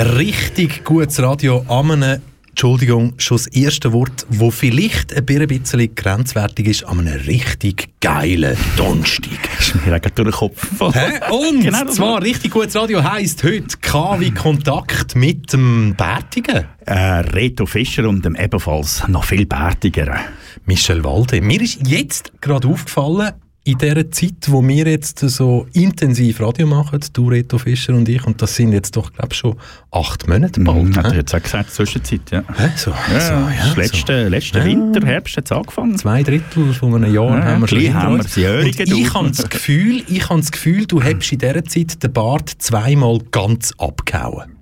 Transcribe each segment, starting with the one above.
Richtig gutes Radio an einem Entschuldigung, schon das erste Wort, wo vielleicht ein bisschen grenzwertig ist, an einem richtig geilen Donnerstag. ist mir durch den Kopf Hä? Und genau zwar richtig gutes Radio heisst heute KW Kontakt mit dem Bärtigen. Äh, Reto Fischer und dem ebenfalls noch viel bärtigeren. Michel Walde. Mir ist jetzt gerade aufgefallen, in dieser Zeit, wo wir jetzt so intensiv Radio machen, du, Reto Fischer und ich, und das sind jetzt doch, glaube ich, schon acht Monate bald. Mhm, hat er jetzt auch gesagt, Zwischenzeit, ja. Hä? So, ja, so, ja, letzte, so. letzte Ja. Winter, Herbst hat es angefangen. Zwei Drittel von einem Jahr Ja, haben wir schon haben wir Jährige Und ich habe das Gefühl, ich habe das Gefühl, du hast in dieser Zeit den Bart zweimal ganz abgehauen.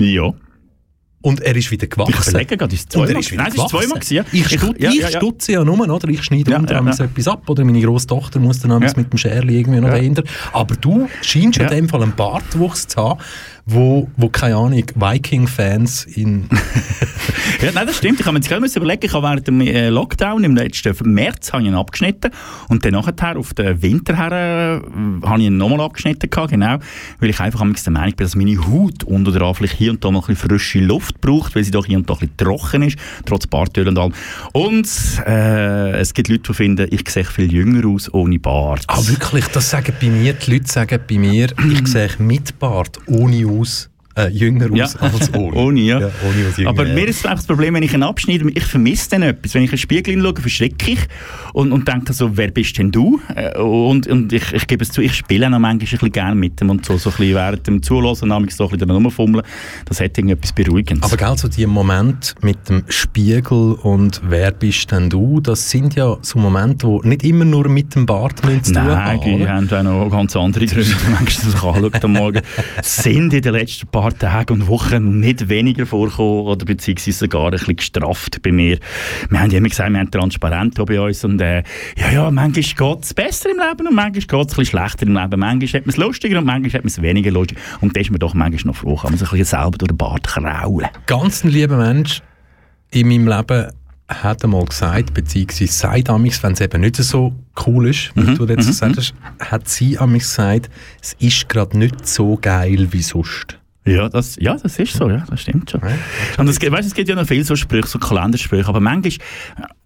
Ja. Und er ist wieder Ich gewachsen. überlege gerade, ist es er zweimal? ist wieder Nein, es ist zweimal gewesen. Ich, stu ja, ich ja, ja. stutze ja nur, oder? Ich schneide Ja, unter ja, ja. etwas ab, oder meine Großtochter muss dann ja. Mit dem Scherli irgendwie noch Ja. dahinter. Aber du scheinst. Ja. in dem Fall einen Bartwuchs zu haben, wo, wo keine Ahnung, Viking-Fans in... Ja, nein, das stimmt. Ich habe mir jetzt gerade überlegen, ich habe während dem äh, Lockdown im letzten März habe ich ihn abgeschnitten und dann nachher auf den Winter her äh, habe ich ihn nochmal abgeschnitten gehabt, genau, weil ich einfach am der Meinung bin, dass meine Haut unter der vielleicht hier und da noch ein bisschen frische Luft braucht, weil sie doch hier und da ein bisschen trocken ist, trotz Bartöl und allem. Und äh, es gibt Leute, die finden, ich sehe viel jünger aus ohne Bart. Ah, wirklich, das sagen bei mir, die Leute sagen bei mir, ich sehe mit Bart ohne aus, äh, jünger aus Ja. als ohne. Ohne, ja. ohne aus jünger. Aber mir ist einfach das Problem, wenn ich ihn abschneide, ich vermisse dann etwas. Wenn ich in den Spiegel schaue, verschrecke ich und, und denke so, wer bist denn du? Äh, Und, und ich, ich gebe es zu, ich spiele auch manchmal ein bisschen gerne mit dem und so, so ein bisschen während dem Zuhören, so ein bisschen rumfummeln. Das hat irgendetwas Beruhigendes. Aber gell, so die Momente mit dem Spiegel und wer bist denn du, das sind ja so Momente, die nicht immer nur mit dem Bart zu tun Nein, haben, die oder? haben auch noch ganz andere Gründe, wenn man sich anschaut am Morgen. Sind in den letzten paar Tagen und Wochen nicht weniger vorgekommen oder beziehungsweise sogar ein bisschen gestrafft bei mir. Wir haben ja immer gesagt, wir haben transparent bei uns und äh, ja, ja, manchmal geht es besser im Leben und manchmal geht es ein bisschen schlechter im Leben. Manchmal hat man es lustiger und manchmal hat man es weniger lustig. Und da ist man doch manchmal noch froh, kann man sich ein bisschen selber durch den Bart kraulen. Ganz ein lieber Mensch in meinem Leben hat einmal gesagt, beziehungsweise sagt amigs, wenn es eben nicht so cool ist, wie Mhm, du jetzt gesagt hast, hat sie amigs gesagt, es ist gerade nicht so geil wie sonst. Ja, das, ja, das ist so, ja, das stimmt schon. Und es, gibt- weißt, es gibt ja noch viele so Sprüche, so Kalendersprüche, aber manchmal,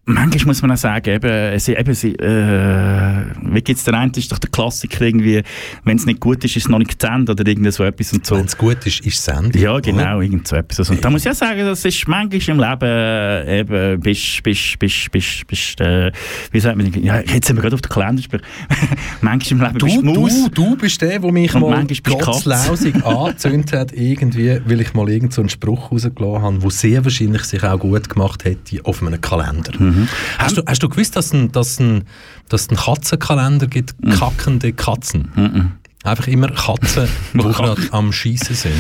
manchmal muss man auch sagen, eben, sie, eben, sie, äh, wie gibt's der eine, ist doch der Klassiker irgendwie, wenn es nicht gut ist, ist es noch nicht zu Ende oder irgend so etwas und so. Wenn es gut ist, ist es Sendung. Ja, oder? genau, irgend so etwas. Und da muss ich auch sagen, das ist manchmal im Leben äh, eben, bist, bist, bist, bist, bist, äh, wie sagt man, ja, jetzt sind wir gerade auf den Kalenderspruch. manchmal im Leben bist Du, du Maus. du, du bist der, der mich mal du gottslausig angezündet hat, irgendwie, weil ich mal irgend so einen Spruch rausgelassen habe, der sehr wahrscheinlich sich auch gut gemacht hätte auf einem Kalender. Mhm. Hast, du, hast du gewusst, dass es ein, dass ein, dass einen Katzenkalender gibt? Mhm. Kackende Katzen. Einfach immer Katzen, die gerade am Schießen sind.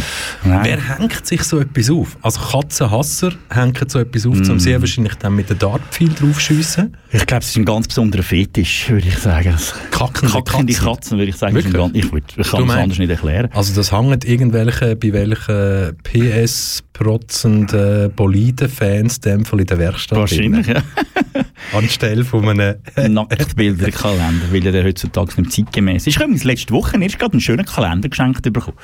Nein. Wer hängt sich so etwas auf? Also Katzenhasser hängen so etwas auf, Mhm. um sehr wahrscheinlich dann mit der Dartpfeil draufschiessen. Ich glaube, es ist ein ganz besonderer Fetisch, würde ich sagen. Das- Kackende Kackende Katzen. Katzen, würde ich sagen. Wirklich? Ein ganz, ich, würd, ich kann es anders nicht erklären. Also das hängt irgendwelche, bei welchen PS-protzenden Boliden-Fans dem Fall in der Werkstatt Wahrscheinlich, ja. drin. Anstelle von einem... Nacktbilderkalender, weil der heutzutage nicht zeitgemäß ist. Ich habe mir letzte Woche erst gerade einen schönen Kalender geschenkt bekommen.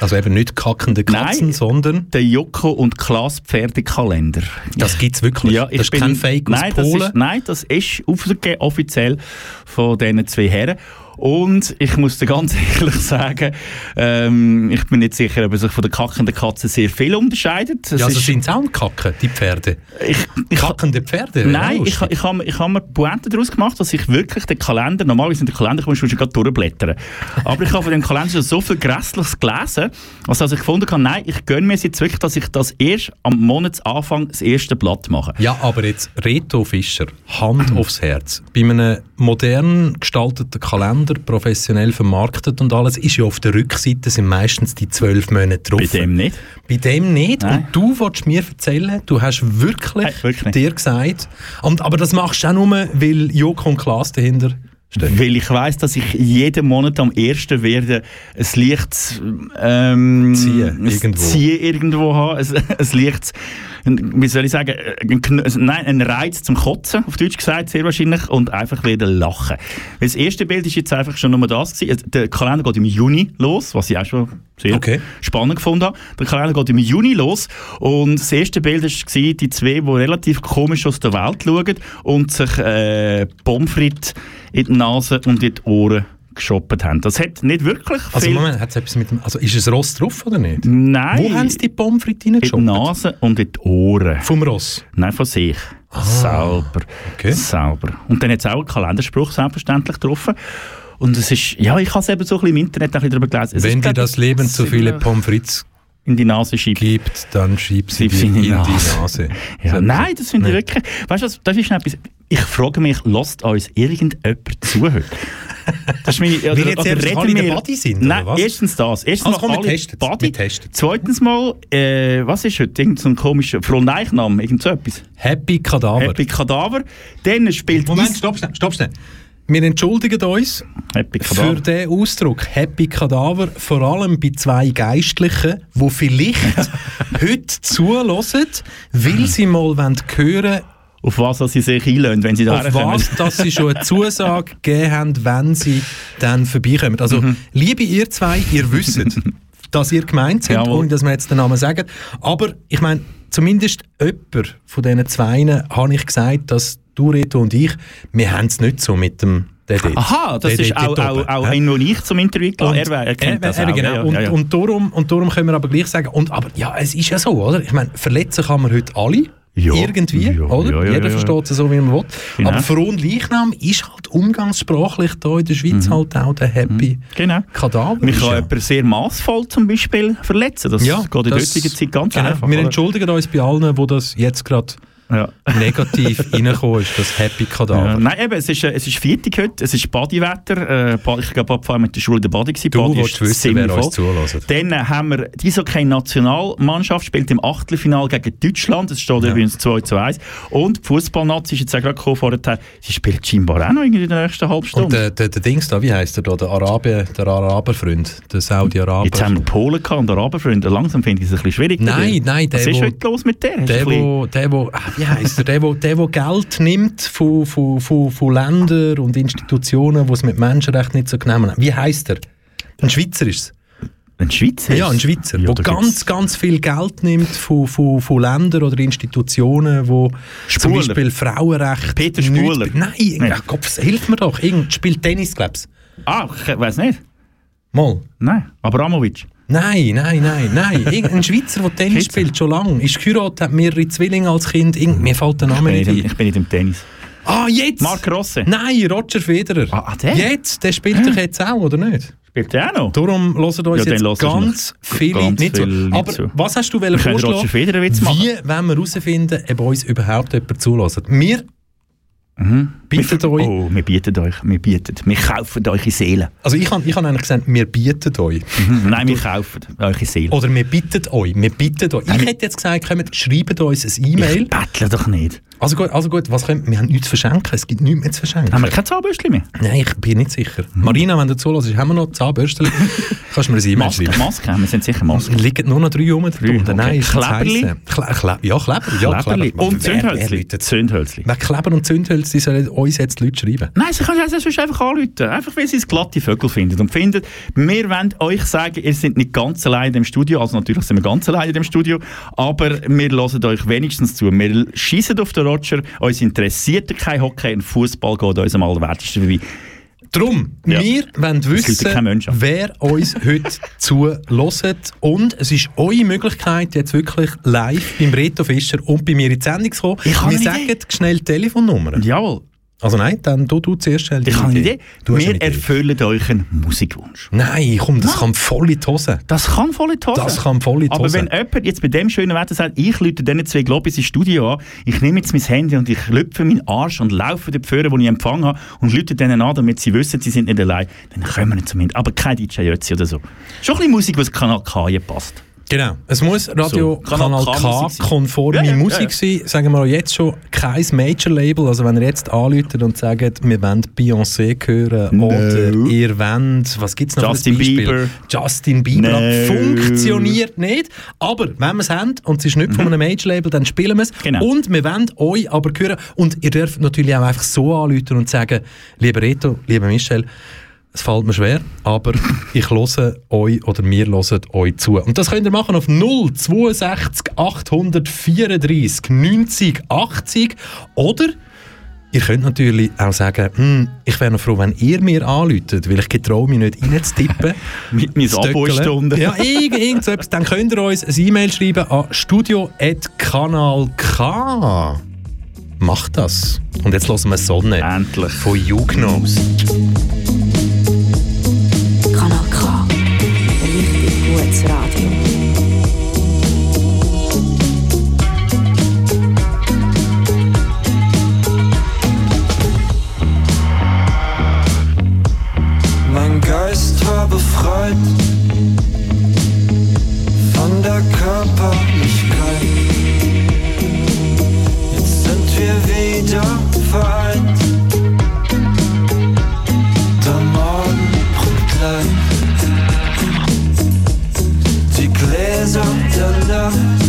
Also eben nicht kackende Katzen, Nein. sondern... Der Joko und Klaas Pferdekalender. Das gibt es wirklich. Ja, das ist kein Fake aus nein, das Polen. ist, nein, das ist aufgegeben, offiziell von diesen zwei Herren. Und ich muss dir ganz ehrlich sagen, ähm, ich bin nicht sicher, ob er sich von der kackenden Katze sehr viel unterscheidet. Es ja, also ist- sind es auch Kacken, die Pferde? ich, ich, Kackende Pferde? Nein, ich, lustig. ich habe ich hab mir Pointe daraus gemacht, dass ich wirklich den Kalender, normalerweise in den Kalender kommst du schon gerade durchblättern. Aber ich habe von dem Kalender schon so viel Grässliches gelesen, als dass ich gefunden habe, nein, ich gönne mir jetzt wirklich, dass ich das erst am Monatsanfang das erste Blatt mache. Ja, aber jetzt Reto Fischer, Hand aufs Herz. Bei einem modern gestalteten Kalender, professionell vermarktet und alles, ist ja auf der Rückseite sind meistens die zwölf Monate drauf. Bei dem nicht. Bei dem nicht. Nein. Und du wolltest mir erzählen, du hast wirklich, Nein, wirklich dir gesagt, und, aber das machst du auch nur, weil Joko und Klaas dahinter stehen. Weil ich weiss, dass ich jeden Monat am 1. werde ein Licht ähm, Ziehen, irgendwo. Ziehen irgendwo haben. Ein, ein Licht, wie soll ich sagen, ein, nein, ein Reiz zum Kotzen, auf Deutsch gesagt, sehr wahrscheinlich, und einfach wieder lachen. Weil das erste Bild ist jetzt einfach schon nur das gewesen. Der Kalender geht im Juni los, was ich auch schon sehr Okay. spannend gefunden habe. Der Kalender geht im Juni los und das erste Bild war die zwei, die relativ komisch aus der Welt schauen und sich äh, Pommes frites in die Nase und in die Ohren geshoppt haben. Das hat nicht wirklich Also viel... Moment, hat's etwas mit dem, also ist es Ross drauf oder nicht? Nein, Wo haben sie die Pommes frites in die reingeshoppt? Nase und in die Ohren. Vom Ross. Nein, von sich. Selber. okay. Selber. Und dann hat es auch einen Kalenderspruch selbstverständlich getroffen. Und es ist, ja, ich habe es eben so ein bisschen im Internet ein bisschen darüber gelesen. Es Wenn ist, dir das Leben zu viele Pommes frites in die Nase schiebt. gibt, dann schieb sie sie in in die Nase. Ja, So- nein, das finde ich wirklich. Weißt du was, das ist etwas. Ich frage mich, lasst uns irgendjemand zuhören? Das ist meine, oder, jetzt oder erst alle in wir- Body sind, Nein, oder was? erstens das. Erstens Also komm, wir testet's. Body. Wir. Zweitens mal, äh, was ist heute? Irgend so ein komischer Fronleichnam, irgend so etwas. Happy Kadaver. Happy Kadaver. Dann spielt Moment, stopp schnell, stopp schnell. Wir entschuldigen uns für den Ausdruck Happy Kadaver, vor allem bei zwei Geistlichen, die vielleicht heute zulassen, weil sie mal wollen hören Auf was sie sich einlösen, wenn sie da auf was dass sie schon eine Zusage gegeben haben, wenn sie dann vorbeikommen. Also, Mhm. liebe ihr zwei, ihr wisst, dass ihr gemeint seid, Jawohl. ohne dass wir jetzt den Namen sagen. Aber ich meine, zumindest jemand von diesen Zweien habe ich gesagt, dass du, Reto und ich, wir haben es nicht so mit dem dort. Aha, das ist auch, auch, auch hä? einen, ich zum Interview gelassen. Er, er kennt er- er- genau. Ja, ja, ja, ja. Und, darum, und darum können wir aber gleich sagen, und, aber ja, es ist ja so, oder? Ich meine, verletzen kann man heute alle. Ja. Irgendwie, Ja, oder? ja, Jeder versteht es so, wie man will. Genau. Aber Fronleichnam ist halt umgangssprachlich hier in der Schweiz halt auch der Happy Genau. Kadaver. Ist kann ja. jemand sehr maßvoll zum Beispiel verletzen. Das Ja, geht in der heutigen Zeit ganz genau. einfach. Wir entschuldigen uns bei allen, wo das jetzt gerade Ja. negativ reingekommen ist, das Happy Ja, Kadaver. nein, eben, es ist, äh, es ist Viertig heute, es ist Bodywetter. Äh, ich glaube, ab mit der Schule in der Body gewesen. Du Body willst wissen, wer ziemlich uns voll. zulässt. Dann äh, haben wir die okay Nationalmannschaft spielt im Achtelfinal gegen Deutschland. Es steht übrigens 2 zu 1. Und die Fußballnazi ist jetzt auch gerade gekommen vorher. Sie spielt scheinbar auch noch in der nächsten halben Und der, der, der Dings da, wie heißt der da? Der Araber, der Araberfreund, der Saudi-Araber. Jetzt haben wir Polen gehabt und Araberfreunde. Langsam finde ich es ein bisschen schwierig. Nein, nein, der, Was ist wo- heute los mit der? Der, wo, der, wo, wie heisst er? Der, der, wo Geld nimmt von, von, von, von Ländern und Institutionen, die es mit Menschenrechten nicht so genau haben. Wie heisst er? Ein Schweizer ist es. Ein Schweizer? Ja, ein Schweizer, Ja, der ganz, gibt's- ganz viel Geld nimmt von, von, von Ländern oder Institutionen, wo zum Spuler. Beispiel Frauenrecht... Peter Spuler. Nein, Nein. ach Gott, hilf mir doch. Irgend spielt Tennis, glaubst Ah, ich weiß nicht. Mal. Nein, Abramovic. Nein, nein, nein, nein. Irgendein Schweizer, der Tennis spielt, schon lange. Ist geheiratet, hat mehrere Zwillinge als Kind. Irgend, mir fällt der Name nicht ein. ich bin nicht im Tennis. Ah, jetzt! Marc Rosse. Nein, Roger Federer. Ah, ah, der? Jetzt, der spielt doch jetzt auch, oder nicht? Spielt der auch noch? Darum hören uns Ja, jetzt ganz viele ganz nicht viel nicht Aber zu. was hast du vorschlagen? Roger Federer Witz machen. Wie wollen wir herausfinden, ob uns überhaupt jemand zulässt? Wir Mhm. wir, euch, Oh, wir bieten euch. Wir bieten. Wir kaufen eure Seele. also ich habe ich hab eigentlich gesagt, wir bieten euch. Mhm. Nein, wir kaufen eure Seele. Oder wir bitten euch, wir bitten euch. Ich hätte jetzt gesagt, kommt, schreibt uns ein Ich E-Mail. bettle doch nicht. Also gut, also gut, was können, wir haben nichts zu verschenken, es gibt nichts mehr zu verschenken. Haben wir kein Zahnbürstchen mehr? Nein, ich bin nicht sicher. Marina, wenn du zulässt, haben wir noch Zahnbürsten? Kannst du mir ein E-Mail schreiben? Masken, wir sind sicher Masken. Liegen nur noch drei rum Drei. Nein, okay. ist das Kleberli? Kle Kle ja, Kleber. Ja, Kleberli. Kleber. Und Zündhölzli. Zündhölzli. Wer Kleber und Zündhölzer, die sollen uns jetzt die Leute schreiben. Nein, sie können ja sonst einfach anrufen. Einfach, weil sie es glatte Vögel finden. Und finden, wir wollen euch sagen, ihr seid nicht ganz allein im Studio. Also natürlich sind wir ganz allein im Studio. Aber wir hören euch wenigstens zu. Wir schießen auf den Roger. Uns interessiert kein Hockey. Ein Fußball geht uns am allerwertesten vorbei. Drum, Ja. wir wollen wissen, wer uns heute zuhört. Und es ist eure Möglichkeit, jetzt wirklich live beim Reto Fischer und bei mir in die Sendung zu kommen. Wir sagen Idee. schnell die Telefonnummer. Jawohl. Also nein, dann du, du zuerst Ich habe eine Idee. Du Wir eine Idee. erfüllen euch einen Musikwunsch. Nein, komm, das kann voll in die Hose. Das kann voll in die Hose. Das kann voll in die Aber Hose. wenn jemand jetzt bei dem schönen Wetter sagt, ich lüte diesen zwei Globis ins Studio an, ich nehme jetzt mein Handy und ich lüpfe meinen Arsch und laufe die Pföre, die ich empfangen habe, und lüte denen an, damit sie wissen, sie sind nicht allein, dann kommen wir zumindest. Aber kein DJ Jötzi oder so. Schon ein bisschen Musik, die Kanal K passt. Genau. Es muss Radio So, Kanal Kanal K K Musik sein. konforme Ja, ja, Musik ja, sein. Sagen wir auch jetzt schon kein Major-Label. Also wenn ihr jetzt anruft und sagt, wir wollen Beyoncé hören No. oder ihr wollt, was gibt es noch Justin? Bieber. Justin Bieber. No. Funktioniert nicht. Aber wenn wir es haben und es ist nicht von einem Major-Label, dann spielen wir es. Mhm. Genau. Und wir wollen euch aber hören. Und ihr dürft natürlich auch einfach so anrufen und sagen, lieber Reto, lieber Michel, Es fällt mir schwer, aber ich höre euch oder wir hören euch zu. Und das könnt ihr machen auf 062 834 90 80 oder Ihr könnt natürlich auch sagen, hm, ich wäre noch froh, wenn ihr mir anläutet, weil ich getraue mich nicht reinzutippen. Mit meinen Abo-Stunden. Ja, irgend, irgendetwas. Dann könnt ihr uns ein E-Mail schreiben an studio.kanalk. Macht das. Und jetzt hören wir Sonne. Endlich. Von Jugnos. Befreit von der Körperlichkeit. Jetzt sind wir wieder vereint. Der Morgen bringt Leid. Die Gläser der Nacht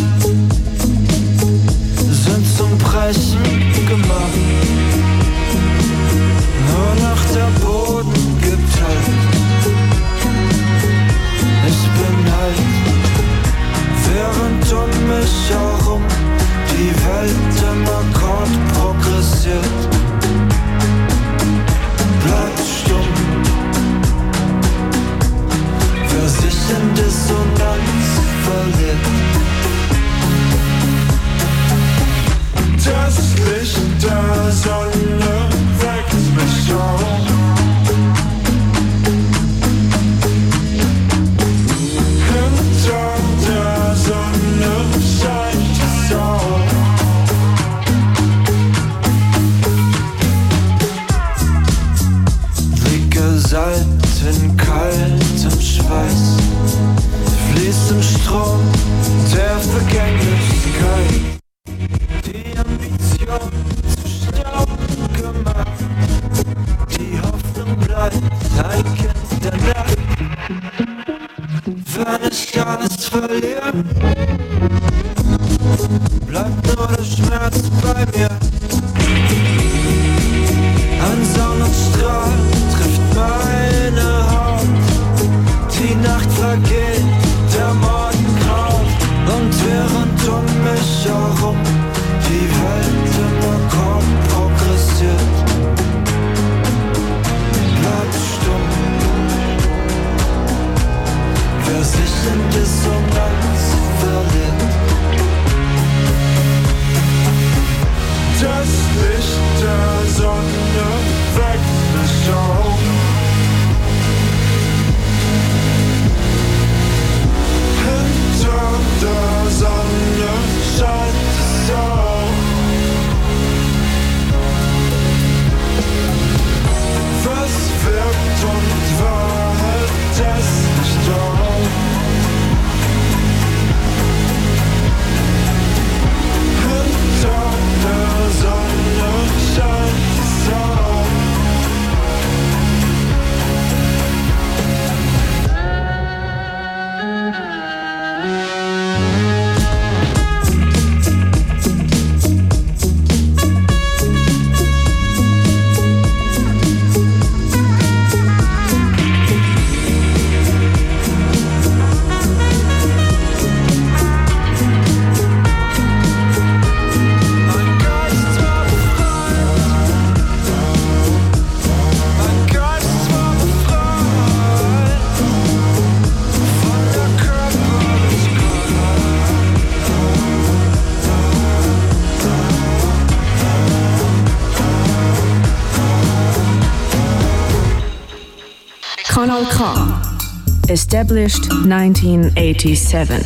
Kanal K. Established 1987.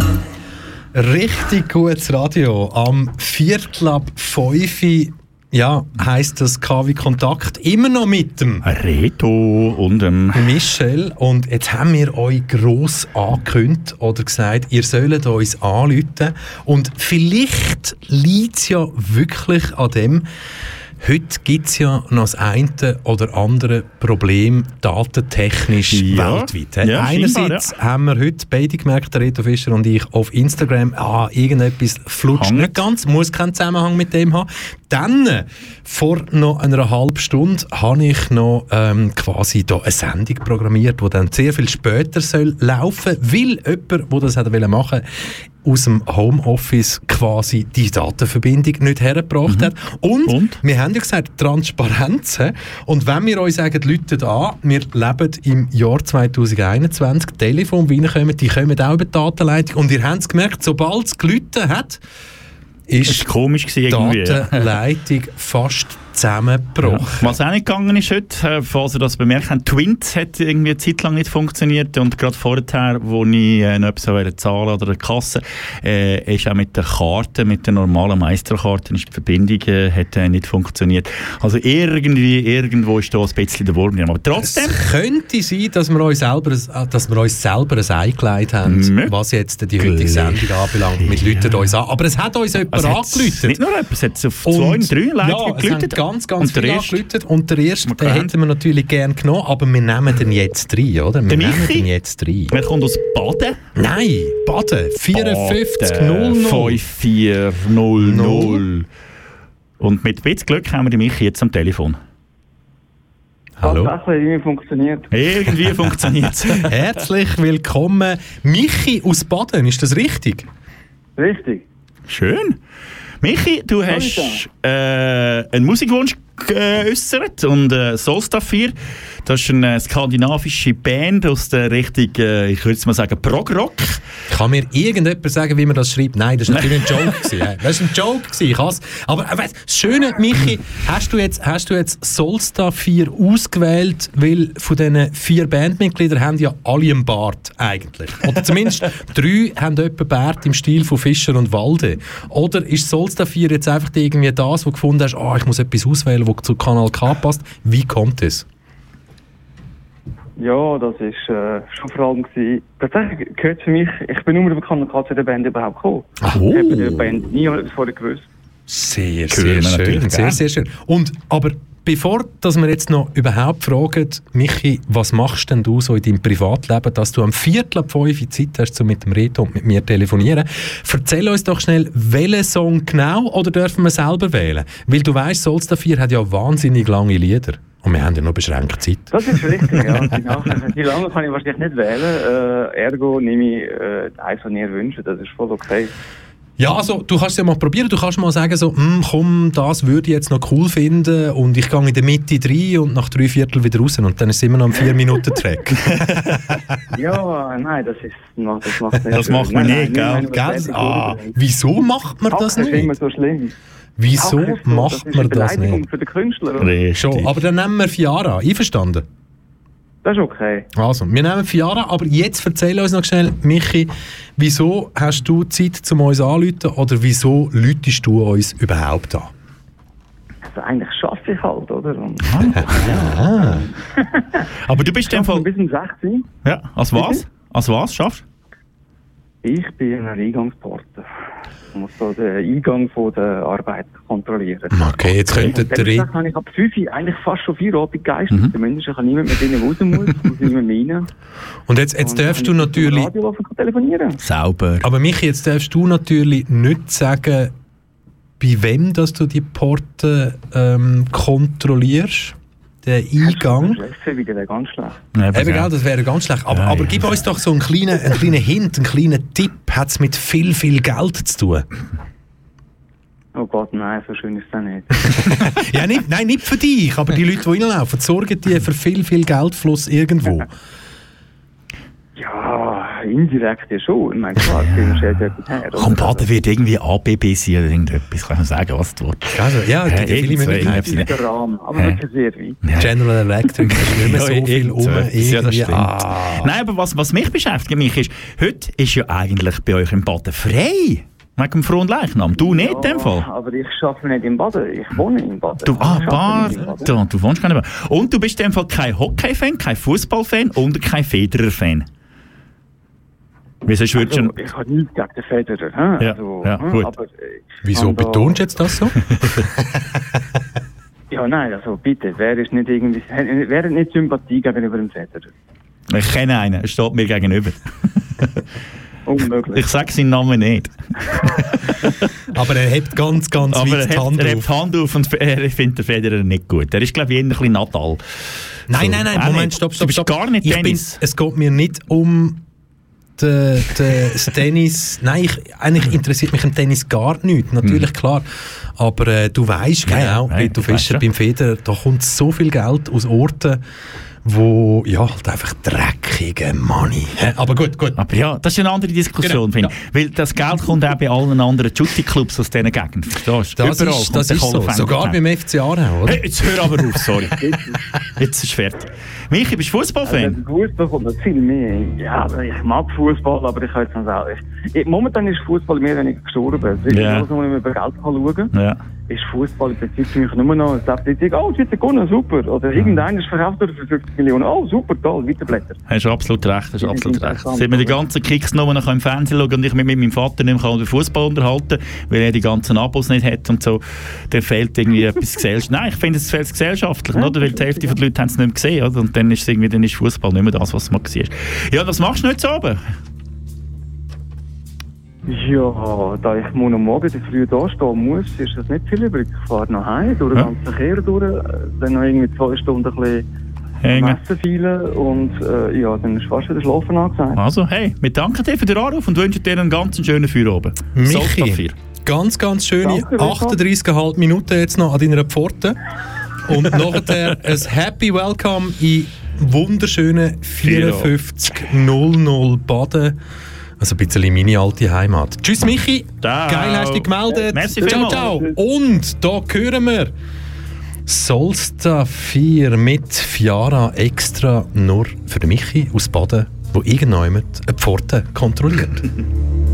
Richtig gutes Radio. Am Viertel ab 5 ja, heisst das KW Kontakt immer noch mit dem Reto und ähm, Michel. Und jetzt haben wir euch gross angekündigt oder gesagt, ihr sollt uns anrufen. Und vielleicht liegt es ja wirklich an dem, heute gibt es ja noch das eine oder andere Problem datentechnisch Ja. weltweit. Ja, Einerseits scheinbar, haben wir heute beide gemerkt, der Reto Fischer und ich, auf Instagram, ah, irgendetwas flutscht Hängt. nicht ganz, muss keinen Zusammenhang mit dem haben. Dann, äh, vor noch einer halben Stunde, habe ich noch ähm, quasi da eine Sendung programmiert, die dann sehr viel später soll laufen, weil jemand, der das machen aus dem Homeoffice quasi die Datenverbindung nicht hergebracht hat. Und, Und? wir haben ja gesagt, Transparenz. Und wenn wir euch sagen, Leute da, wir leben im Jahr 2021, Telefon, reinkommen, die kommen auch über die Datenleitung. Und ihr habt es gemerkt, sobald es gelitten hat, ist war komisch gewesen. Datenleitung fast zusammengebrochen. Was auch nicht gegangen ist heute, äh, falls ihr das bemerkt habt, Twint hat irgendwie eine Zeit lang nicht funktioniert und gerade vorher, wo ich äh, noch etwas wollte zahlen oder eine Kasse, äh, ist auch mit der Karte, mit der normalen Meisterkarte, ist die Verbindung äh, hat, äh, nicht funktioniert. Also irgendwie, irgendwo ist da ein bisschen der Wurm drin. Aber trotzdem, Es könnte sein, dass wir uns selber, ein- dass wir uns selber ein Ei gelegt haben, Möglich. was jetzt die heutige Sendung anbelangt. Mit Leuten uns an. Aber es hat uns jemand also angerufen. nicht nur jemand, es hat auf zwei, drei ja, Ganz, ganz und erste, angerufen. Und der erste, den hätten wir natürlich gerne genommen, aber wir nehmen den jetzt rein, oder? Wir Der nehmen Michi? den jetzt rein. wer kommt aus Baden? Nein, Baden, 54 00. 5400. Und mit ein bisschen Glück haben wir die Michi jetzt am Telefon. Hallo. Tatsächlich irgendwie funktioniert. Irgendwie funktioniert es. Herzlich willkommen. Michi aus Baden, ist das richtig? Richtig. Schön. Michi, du hast äh, einen Musikwunsch geäußert und äh, Solstaf 4, das ist eine skandinavische Band aus der Richtung, äh, ich würde jetzt mal sagen, Prog-Rock. Kann mir irgendjemand sagen, wie man das schreibt? Nein, das war natürlich ein Joke. gewesen? Das war ein Joke. gewesen, Ich aber äh, weißt, das Schöne, Michi, hast du jetzt, hast du jetzt Solstar 4 ausgewählt, weil von diesen vier Bandmitgliedern haben ja alle einen Bart eigentlich. Oder zumindest drei haben etwa Bart im Stil von Fischer und Walde. Oder ist Solstar 4 jetzt einfach irgendwie das, wo du gefunden hast, ah, ich muss etwas auswählen, was zu Kanal K passt? Wie kommt es? Ja, das ist äh, schon vor allem gewesen. Tatsächlich gehört für mich, ich bin nur K zu der Band überhaupt gekommen. Oh. Ich habe der Band nie etwas vorher gewusst. Sehr, sehr schön. Sehr, sehr schön. Und, aber bevor dass wir jetzt noch überhaupt fragen, Michi, was machst denn du so in deinem Privatleben, dass du am Viertel ab fünf Zeit hast, um mit dem Reto und mit mir zu telefonieren? Erzähl uns doch schnell, welchen Song genau oder dürfen wir selber wählen? Weil du weißt, Solstar 4 hat ja wahnsinnig lange Lieder. Und wir haben ja noch beschränkt Zeit. Das ist richtig, ja. Die, Nachricht, die lange kann ich wahrscheinlich nicht wählen. Äh, ergo nehme ich äh, eins, was ihr wünscht. Das ist voll okay. Ja, also du kannst es ja mal probieren. Du kannst mal sagen, so, «Hm, komm, das würde ich jetzt noch cool finden und ich gehe in der Mitte rein und nach drei Viertel wieder raus und dann ist es immer noch ein vier Minuten Track. Ja, nein, das ist, das macht nicht Das macht man nicht, gell? nein, Gell? Ah, wieso macht man Ach, das das ist immer nicht? so schlimm. Wieso so, macht das ist man eine das Beleidigung nicht? für den Künstler. oder? Richtig. Schon, aber dann nehmen wir Fiara. Einverstanden? Das ist okay. Also, wir nehmen Fiara, aber jetzt erzähl uns noch schnell, Michi, wieso hast du Zeit, um uns anzurufen oder wieso läutest du uns überhaupt an? Also eigentlich schaffe ich halt, oder? Und Ah, Aber du bist in dem schaffe Fall... bis um 16 Ja, als was? Als was schaffst Ich bin ein Eingangsporter. Ich muss so den Eingang von der Arbeit kontrollieren. okay, jetzt könnte der Reto... habe ich ab 5 Uhr eigentlich fast schon Feierabend gegeistert. Mhm. Zumindest ich habe niemand mit denen raus muss, muss niemand mehr rein. Und jetzt, jetzt Und darfst du kann ich natürlich... zum Radio telefonieren. Sauber. Aber Michi, jetzt darfst du natürlich nicht sagen, bei wem dass du die Porte ähm, kontrollierst, den Eingang. Wieder wäre ganz schlecht. Eben, das wäre ganz schlecht. Aber, Ja, aber ja. gib uns doch so einen kleinen, einen kleinen Hint, einen kleinen Tipp. Hat es mit viel, viel Geld zu tun? Oh Gott, nein, so schön ist das nicht. ja, nicht, nein, nicht für dich, aber die Leute, die reinlaufen, sorgen die für viel, viel Geldfluss irgendwo. Ja, indirekt ja schon. Ich meine, klar, Film etwas her. Komm, Baden wird irgendwie ABB sein oder irgendetwas. Kann ich sagen, was du willst. Also, ja, ja Hey, viele irgend so Möglichkeiten. irgendetwas. Der Rahmen, aber Hä? wirklich sehr weit. Ja. General Electric ist nicht mehr so Ja, viel irgend um. so etwas. Ja, das irgendwie. stimmt. Ah. Nein, aber was, was mich beschäftigt, mich ist, heute ist ja eigentlich bei euch im Baden frei. Wegen dem frohen Leichnam. Du nicht in dem Fall. Aber ich arbeite nicht in Baden, ich wohne in Baden. Du, ah, Baden. Baden. Du wohnst gar nicht mehr. Und du bist in dem Fall kein Hockey-Fan, kein Fußball-Fan und kein Federer-Fan. Wie sonst würdest Also, du... ich habe nichts gegen den Federer. hä? Ja, also, ja, gut. Aber, äh, Wieso betonst du jetzt das so? Ja, nein, also bitte, wer ist nicht irgendwie, wer hat nicht Sympathie gegenüber dem Federer? Ich kenne einen, er steht mir gegenüber. Unmöglich. Ich sage seinen Namen nicht. Aber er hebt ganz, ganz Aber weit er die hebt, Hand er auf. hebt die Hand auf und er findet den Federer nicht gut. Er ist, glaube ich, eher ein bisschen Nadal. Nein, So. nein, nein, Moment, stopp, Du stopp, bist stopp. gar nicht ich Tennis. Bin, es geht mir nicht um de, de, das Tennis. Nein, ich, eigentlich interessiert mich im Tennis gar nicht, natürlich, klar. Aber äh, du weißt Ja, genau, ich weiss Fischer beim Feder, da kommt so viel Geld aus Orten, wo, ja, halt einfach dreckige Money. Aber gut, gut. Aber ja, das ist eine andere Diskussion, Genau, finde ich. Weil das Geld kommt auch bei allen anderen Shooting-Clubs aus diesen Gegenden. Verstehst du? Das Überall ist, das ist so. Sogar beim FC Aarau, oder? Hey, jetzt hör aber auf, sorry. jetzt ist fertig. Michi, bist du Fußballfan? Also, Fußball kommt noch viel mehr. Ja, ich mag Fußball, aber ich kann jetzt nicht sagen. Momentan ist Fußball mehr weniger gestorben. Es ist Ja. alles, wo man über Geld kann schauen kann. Ja. Ist Fußball im Prinzip für mich nur noch eine Statistik. Oh, es wird gewonnen, super. Oder irgendeiner ist verkauft worden für 50 Millionen. Oh, super, toll, weiterblätter. Hast du absolut recht, hast Das absolut recht. Seit wir die ganzen Kicks nur noch im Fernsehen schauen und ich mich mit meinem Vater nicht mehr über Fußball unterhalten weil er die ganzen Abos nicht hat und so, dann fehlt irgendwie etwas gesellschaftlich. Nein, ich finde, es fehlt gesellschaftlich, oder? Weil die Hälfte der Leute haben es nicht mehr gesehen, oder? Und dann ist irgendwie, dann ist Fußball nicht mehr das, was man gesehen Ja, was machst du nicht so oben? Ja, da ich morgen Morgen so früh da stehen muss, ist das nicht viel übrig. Ich fahre noch heim, durch den Ja. ganzen Verkehr durch, äh, dann noch irgendwie zwei Stunden ein bisschen. Messen feilen und äh, ja, dann ist fast wieder Schlafen angesagt. Also, hey, wir danken dir für den Anruf und wünschen dir einen ganz schönen Feierabend. Michi, ganz, ganz schöne Danke, Rico. 38,5 Minuten jetzt noch an deiner Pforte. Und nachher ein Happy Welcome in wunderschönen 5400 Baden. Also ein bisschen meine alte Heimat. Tschüss Michi, Ciao. geil hast du dich gemeldet. Merci ciao, ciao. Und da hören wir Solsta 4 mit Fiara extra nur für Michi aus Baden, wo irgendjemand eine Pforte kontrolliert.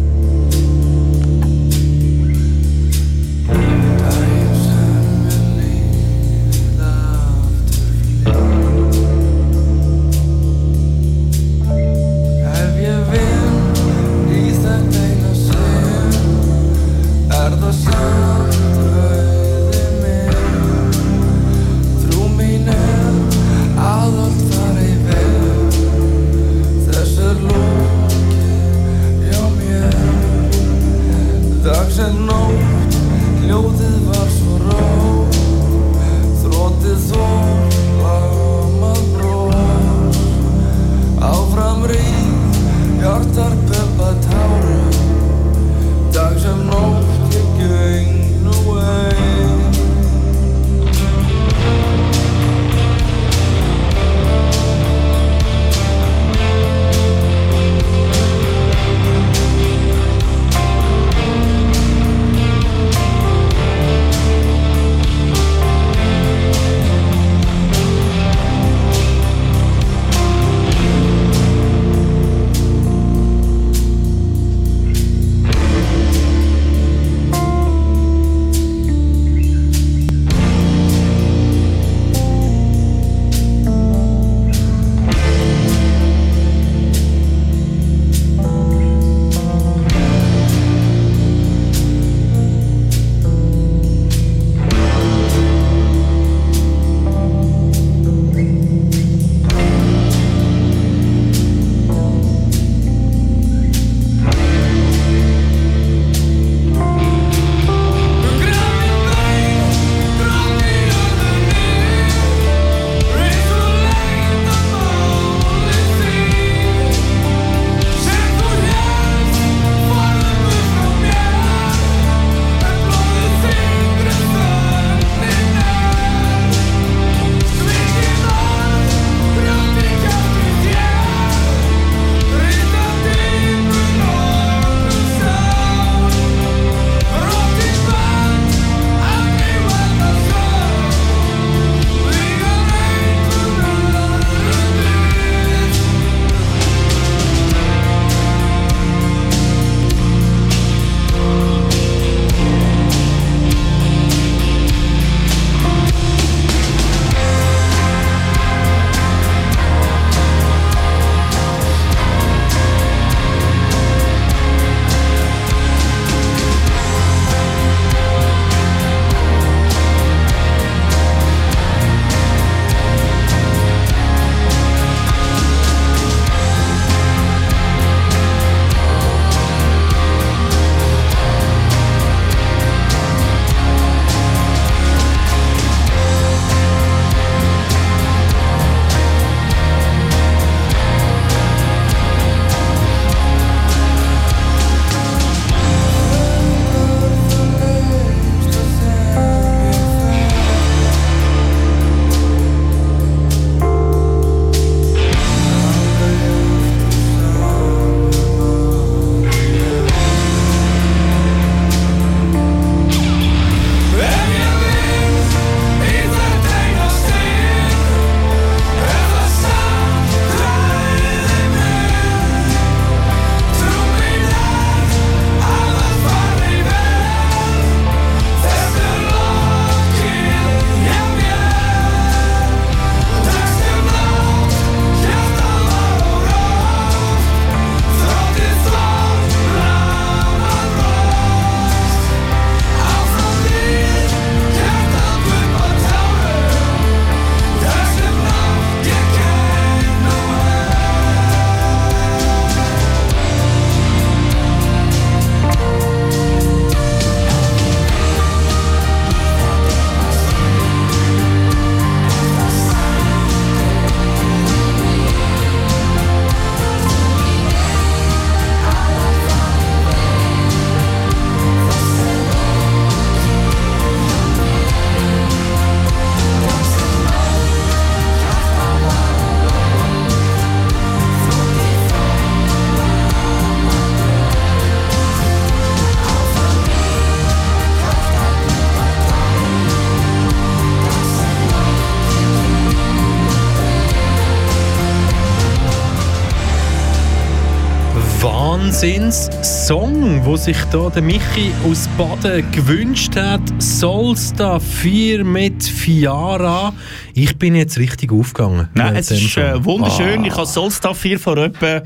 Wahnsinns-Song, wo sich da der Michi aus Baden gewünscht hat. Solstar 4 mit Fiara. Ich bin jetzt richtig aufgegangen. Nein, es ist äh, Song. wunderschön. Ah. Ich habe Solstaff 4 vor etwa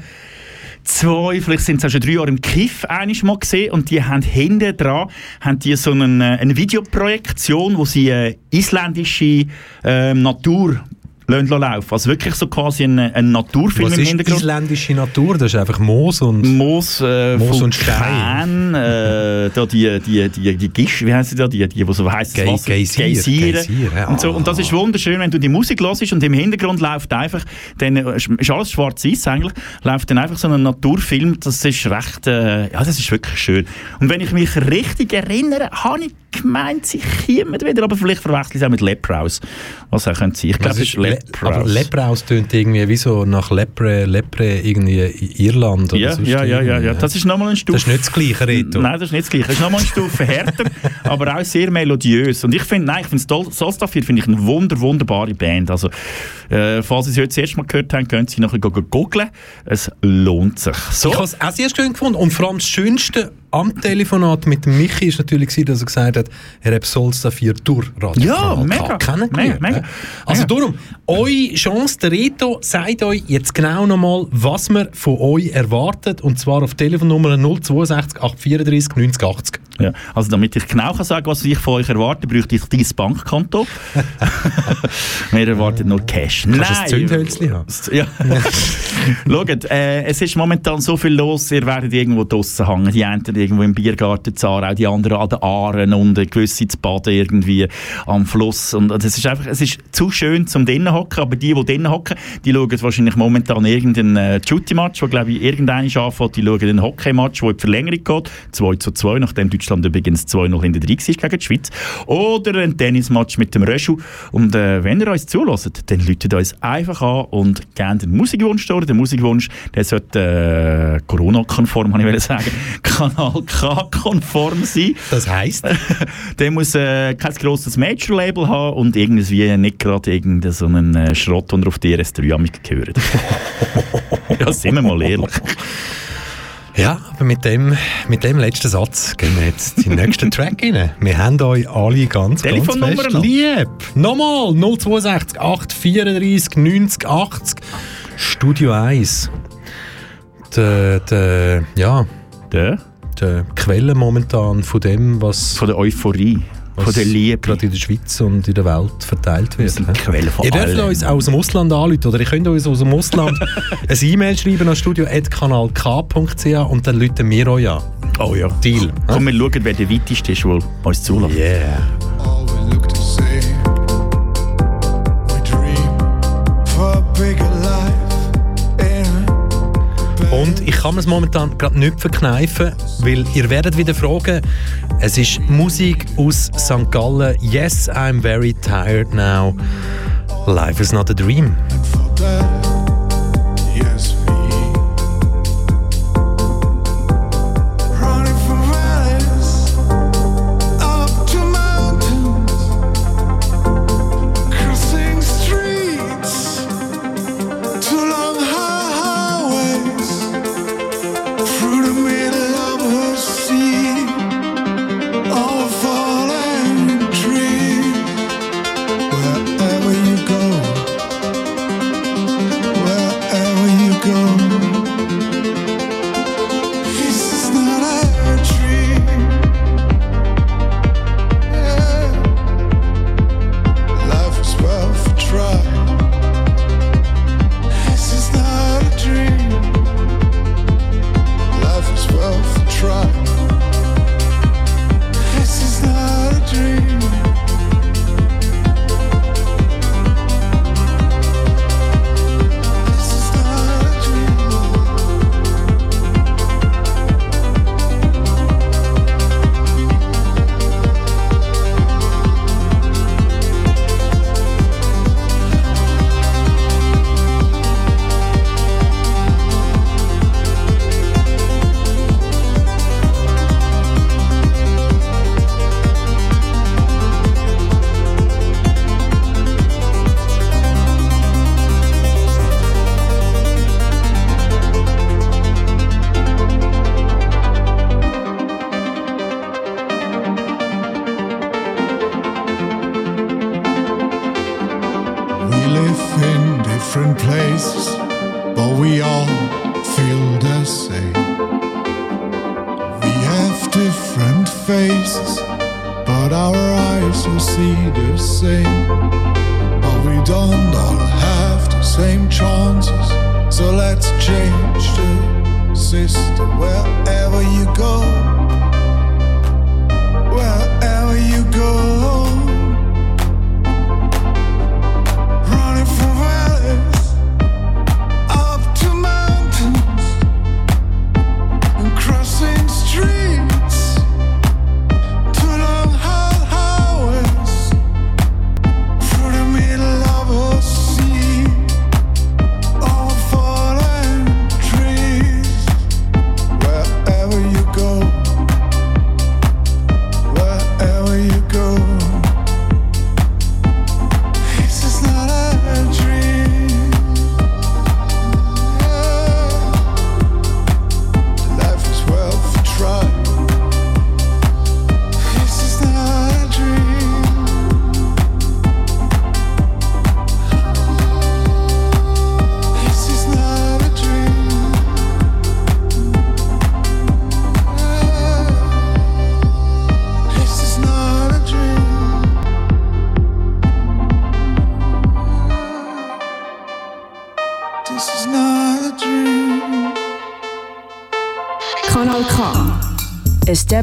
zwei, vielleicht sind es auch schon drei Jahre im Kiff einiges mal gesehen und die haben hinten dran haben die so einen, äh, eine Videoprojektion, wo sie äh, isländische ähm, Natur lassen laufen. Also wirklich so quasi ein, ein Naturfilm Was im ist Hintergrund. isländische Natur? Das ist einfach Moos und... Moos, äh, Moos und Vulkan, äh, da die, die, die, die Gisch, wie heissen die da, die, die, die so heiß Ge- Geysir, Geysire. Geysir, ja. Und, so, und das ist wunderschön, wenn du die Musik hörst und im Hintergrund läuft einfach, dann äh, ist alles schwarz-weiß eigentlich, läuft dann einfach so ein Naturfilm, das ist recht, äh, ja, das ist wirklich schön. Und wenn ich mich richtig erinnere, habe ich gemeint, sie kommen wieder, aber vielleicht verwechsel ich es auch mit Leprous, was auch könnte sein. Ich glaube, es ist ist Le aber. Lepraus tönt irgendwie wie so nach Lepre, Lepre irgendwie Irland oder Ja, sonst ja, ja, ja, ja, das ist nochmal ein Stufe. Das ist nicht das gleiche, Reto. Nein, das ist nicht das Gleiche. Das ist nochmal eine Stufe härter, aber auch sehr melodiös. Und ich finde, nein, ich finde Sol- Solstaf 4 finde ich eine wunder, wunderbare Band. Also, äh, falls Sie es heute das erste Mal gehört haben, können Sie nachher go- go- googlen. Es lohnt sich. So. Ich habe es auch sehr schön gefunden. Und vor allem das Schönste am Telefonat mit Michi ist natürlich, gewesen, dass er gesagt hat, er hat Solsta 4 durch Radio Ja, mega, mega, mega. Also mega. darum, eure Chance, der Reto sagt euch jetzt genau nochmal, was man von euch erwartet. Und zwar auf Telefonnummer 062 834 90 80. Ja, also damit ich genau kann sagen, was ich von euch erwarte, bräuchte ich dein Bankkonto. Wir erwarten nur Cash. Kannst du ein Zündhölzchen haben? Ja. Schaut, äh, es ist momentan so viel los, ihr werdet irgendwo draussen hängen. Die einen irgendwo im Biergarten Zarau, die anderen an den Aaren und gewisse zu baden irgendwie am Fluss. Und es ist einfach, es ist zu schön zum drinnen hocken, aber die, die drinnen hocken, die schauen wahrscheinlich momentan irgendeinen äh, Shooty-Match, wo glaube ich irgendeiner anfängt, die schauen einen Hockey-Match, der in die Verlängerung geht, 2 zu 2, nachdem Deutschland übrigens 2-0 hinter drin war gegen die Schweiz. Oder ein Tennismatch mit dem Röschu. Und äh, wenn ihr uns zulässt, dann läutet uns einfach an und gebt den Musikwunsch durch. Der Musikwunsch, der sollte äh, Corona-konform, habe ich wollen sagen, Kanal K-konform sein. Das heisst, Der muss äh, kein grosses Major-Label haben und irgendwie nicht gerade irgendeinen so einen äh, Schrott, den auf die RS3 amig gehört. ja, sind wir mal ehrlich. Ja, aber mit dem, mit dem letzten Satz gehen wir jetzt in den nächsten Track rein. Wir haben euch alle ganz, ganz Telefonnummer fest noch? lieb. Nochmal 062 834 90 80 Studio 1. Der, der, ja, Der? der Quelle momentan von dem, was, Von der Euphorie, von der Liebe. gerade in der Schweiz und in der Welt verteilt wird. sind hä? die Quelle von Ihr dürft allem. uns auch aus dem Ausland anrufen oder ihr könnt uns aus dem Ausland ein E-Mail schreiben an studio.kanalk.ch und dann rufen wir euch an. Oh ja. Deal. Komm, wir schauen, wer der weiteste ist, der uns zulässt. Yeah. Und ich kann es momentan gerade nicht verkneifen, weil ihr werdet wieder fragen, es ist Musik aus St. Gallen. Yes, I'm very tired now. Life is not a dream.